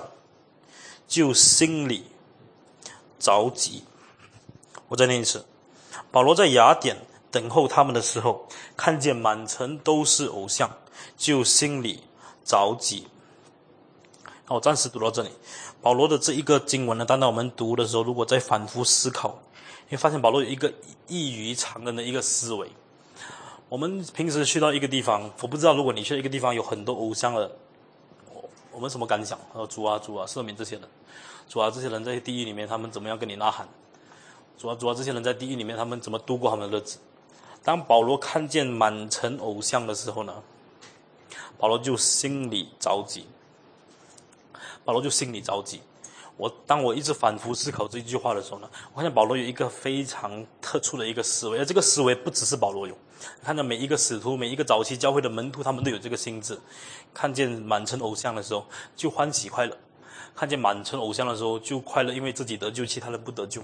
就心里着急。我再念一次，保罗在雅典。等候他们的时候，看见满城都是偶像，就心里着急。那我暂时读到这里。保罗的这一个经文呢，当然我们读的时候，如果再反复思考，你发现保罗有一个异于常人的一个思维。我们平时去到一个地方，我不知道如果你去一个地方有很多偶像的，我我们什么感想？说主啊主啊赦免这些人，主啊这些人在地狱里面他们怎么样跟你呐喊？主啊主啊这些人在地狱里面他们怎么度过他们的日子？当保罗看见满城偶像的时候呢，保罗就心里着急。保罗就心里着急。我当我一直反复思考这一句话的时候呢，我发现保罗有一个非常特殊的一个思维，而这个思维不只是保罗有。看到每一个使徒、每一个早期教会的门徒，他们都有这个心智。看见满城偶像的时候，就欢喜快乐；看见满城偶像的时候，就快乐，因为自己得救，其他人不得救。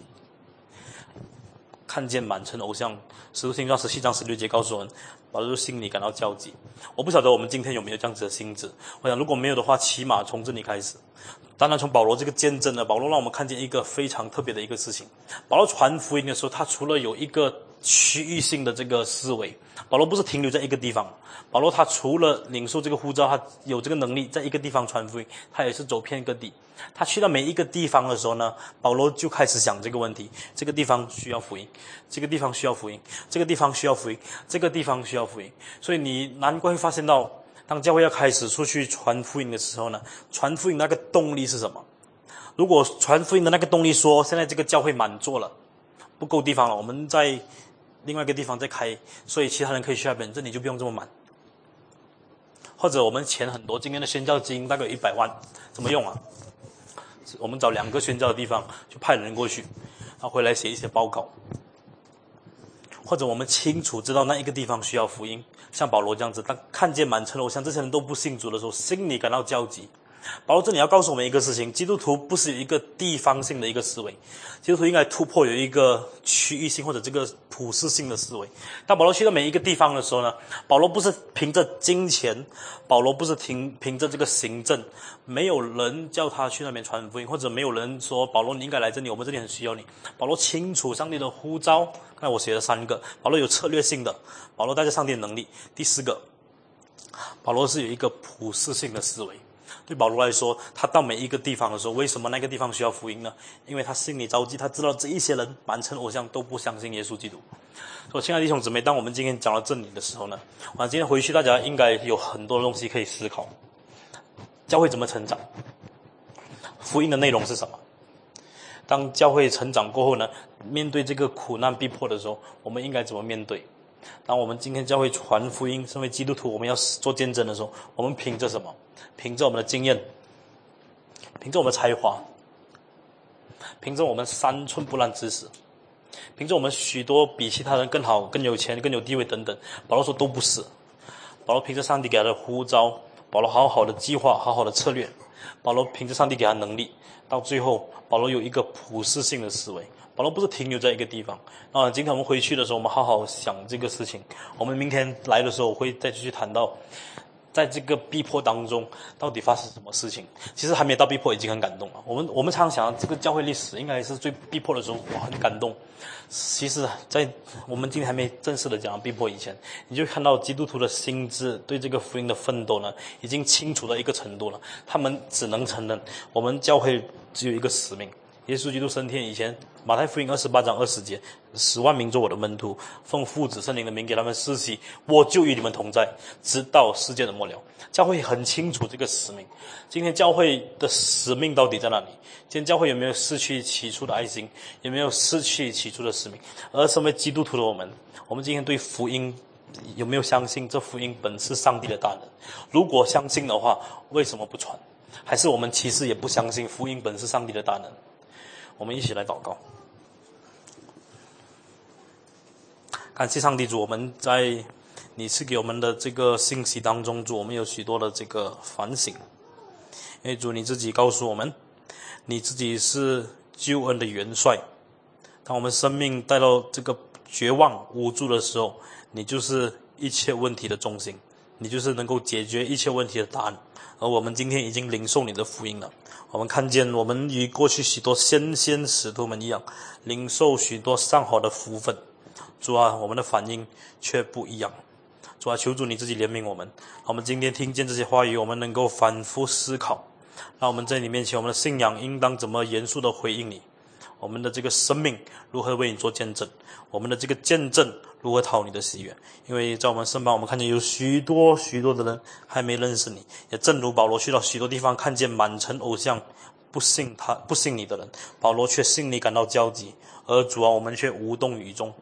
看见满城偶像，使徒行传十七章十六节告诉我们，保罗心里感到焦急。我不晓得我们今天有没有这样子的心智。我想如果没有的话，起码从这里开始。当然，从保罗这个见证呢，保罗让我们看见一个非常特别的一个事情。保罗传福音的时候，他除了有一个区域性的这个思维，保罗不是停留在一个地方。保罗他除了领受这个呼召，他有这个能力在一个地方传福音，他也是走遍各地。他去到每一个地方的时候呢，保罗就开始想这个问题：这个地方需要福音，这个地方需要福音，这个地方需要福音，这个地方需要福音。所以你难怪会发现到，当教会要开始出去传福音的时候呢，传福音那个动力是什么？如果传福音的那个动力说，现在这个教会满座了，不够地方了，我们在另外一个地方再开，所以其他人可以去那边，这里就不用这么满。或者我们钱很多，今天的宣教金大概有一百万，怎么用啊？我们找两个宣教的地方，就派人过去，然后回来写一些报告。或者我们清楚知道那一个地方需要福音，像保罗这样子，当看见满城偶像，这些人都不信主的时候，心里感到焦急。保罗这里要告诉我们一个事情：基督徒不是一个地方性的一个思维，基督徒应该突破有一个区域性或者这个普世性的思维。当保罗去到每一个地方的时候呢，保罗不是凭着金钱，保罗不是凭凭着这个行政，没有人叫他去那边传福音，或者没有人说保罗你应该来这里，我们这里很需要你。保罗清楚上帝的呼召，刚才我写了三个，保罗有策略性的，保罗带着上帝的能力。第四个，保罗是有一个普世性的思维。对保罗来说，他到每一个地方的时候，为什么那个地方需要福音呢？因为他心里着急，他知道这一些人满城偶像都不相信耶稣基督。所以，亲爱的弟兄姊妹，当我们今天讲到这里的时候呢，我今天回去大家应该有很多东西可以思考：教会怎么成长？福音的内容是什么？当教会成长过后呢，面对这个苦难逼迫的时候，我们应该怎么面对？当我们今天教会传福音，身为基督徒，我们要做见证的时候，我们凭着什么？凭着我们的经验，凭着我们的才华，凭着我们三寸不烂之舌，凭着我们许多比其他人更好、更有钱、更有地位等等，保罗说都不是。保罗凭着上帝给他的呼召，保罗好好的计划、好好的策略，保罗凭着上帝给他能力，到最后，保罗有一个普世性的思维。保罗不是停留在一个地方。啊，今天我们回去的时候，我们好好想这个事情。我们明天来的时候，我会再继续谈到。在这个逼迫当中，到底发生什么事情？其实还没到逼迫，已经很感动了。我们我们常常想，这个教会历史应该是最逼迫的时候，哇，很感动。其实，在我们今天还没正式的讲逼迫以前，你就看到基督徒的心智对这个福音的奋斗呢，已经清楚到一个程度了。他们只能承认，我们教会只有一个使命。耶稣基督升天以前，马太福音二十八章二十节，十万名做我的门徒，奉父子圣灵的名给他们施洗，我就与你们同在，直到世界的末了。教会很清楚这个使命。今天教会的使命到底在哪里？今天教会有没有失去起初的爱心？有没有失去起初的使命？而身为基督徒的我们，我们今天对福音有没有相信？这福音本是上帝的大能。如果相信的话，为什么不传？还是我们其实也不相信福音本是上帝的大能？我们一起来祷告，感谢上帝主，我们在你赐给我们的这个信息当中，主我们有许多的这个反省。因为主你自己告诉我们，你自己是救恩的元帅。当我们生命带到这个绝望无助的时候，你就是一切问题的中心，你就是能够解决一切问题的答案。而我们今天已经领受你的福音了。我们看见，我们与过去许多先先使徒们一样，领受许多上好的福分。主啊，我们的反应却不一样。主啊，求主你自己怜悯我们。我们今天听见这些话语，我们能够反复思考。那我们在你面前，我们的信仰应当怎么严肃的回应你？我们的这个生命如何为你做见证？我们的这个见证如何讨你的喜悦？因为在我们身旁，我们看见有许多许多的人还没认识你。也正如保罗去到许多地方，看见满城偶像，不信他不信你的人，保罗却心里感到焦急。而主啊，我们却无动于衷。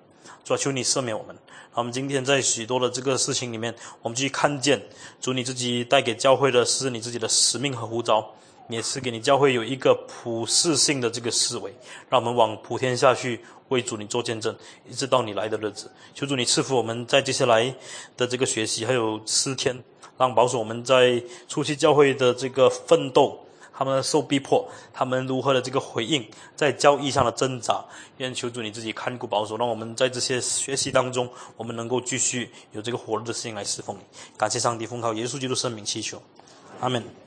主啊，求你赦免我们。我们今天在许多的这个事情里面，我们去看见主你自己带给教会的是你自己的使命和呼召。也是给你教会有一个普世性的这个思维，让我们往普天下去为主你做见证，一直到你来的日子。求主你赐福我们在接下来的这个学习，还有四天，让保守我们在初期教会的这个奋斗，他们受逼迫，他们如何的这个回应，在交易上的挣扎。愿求主你自己看顾保守，让我们在这些学习当中，我们能够继续有这个火热的心来侍奉你。感谢上帝，奉靠耶稣基督圣名祈求，阿门。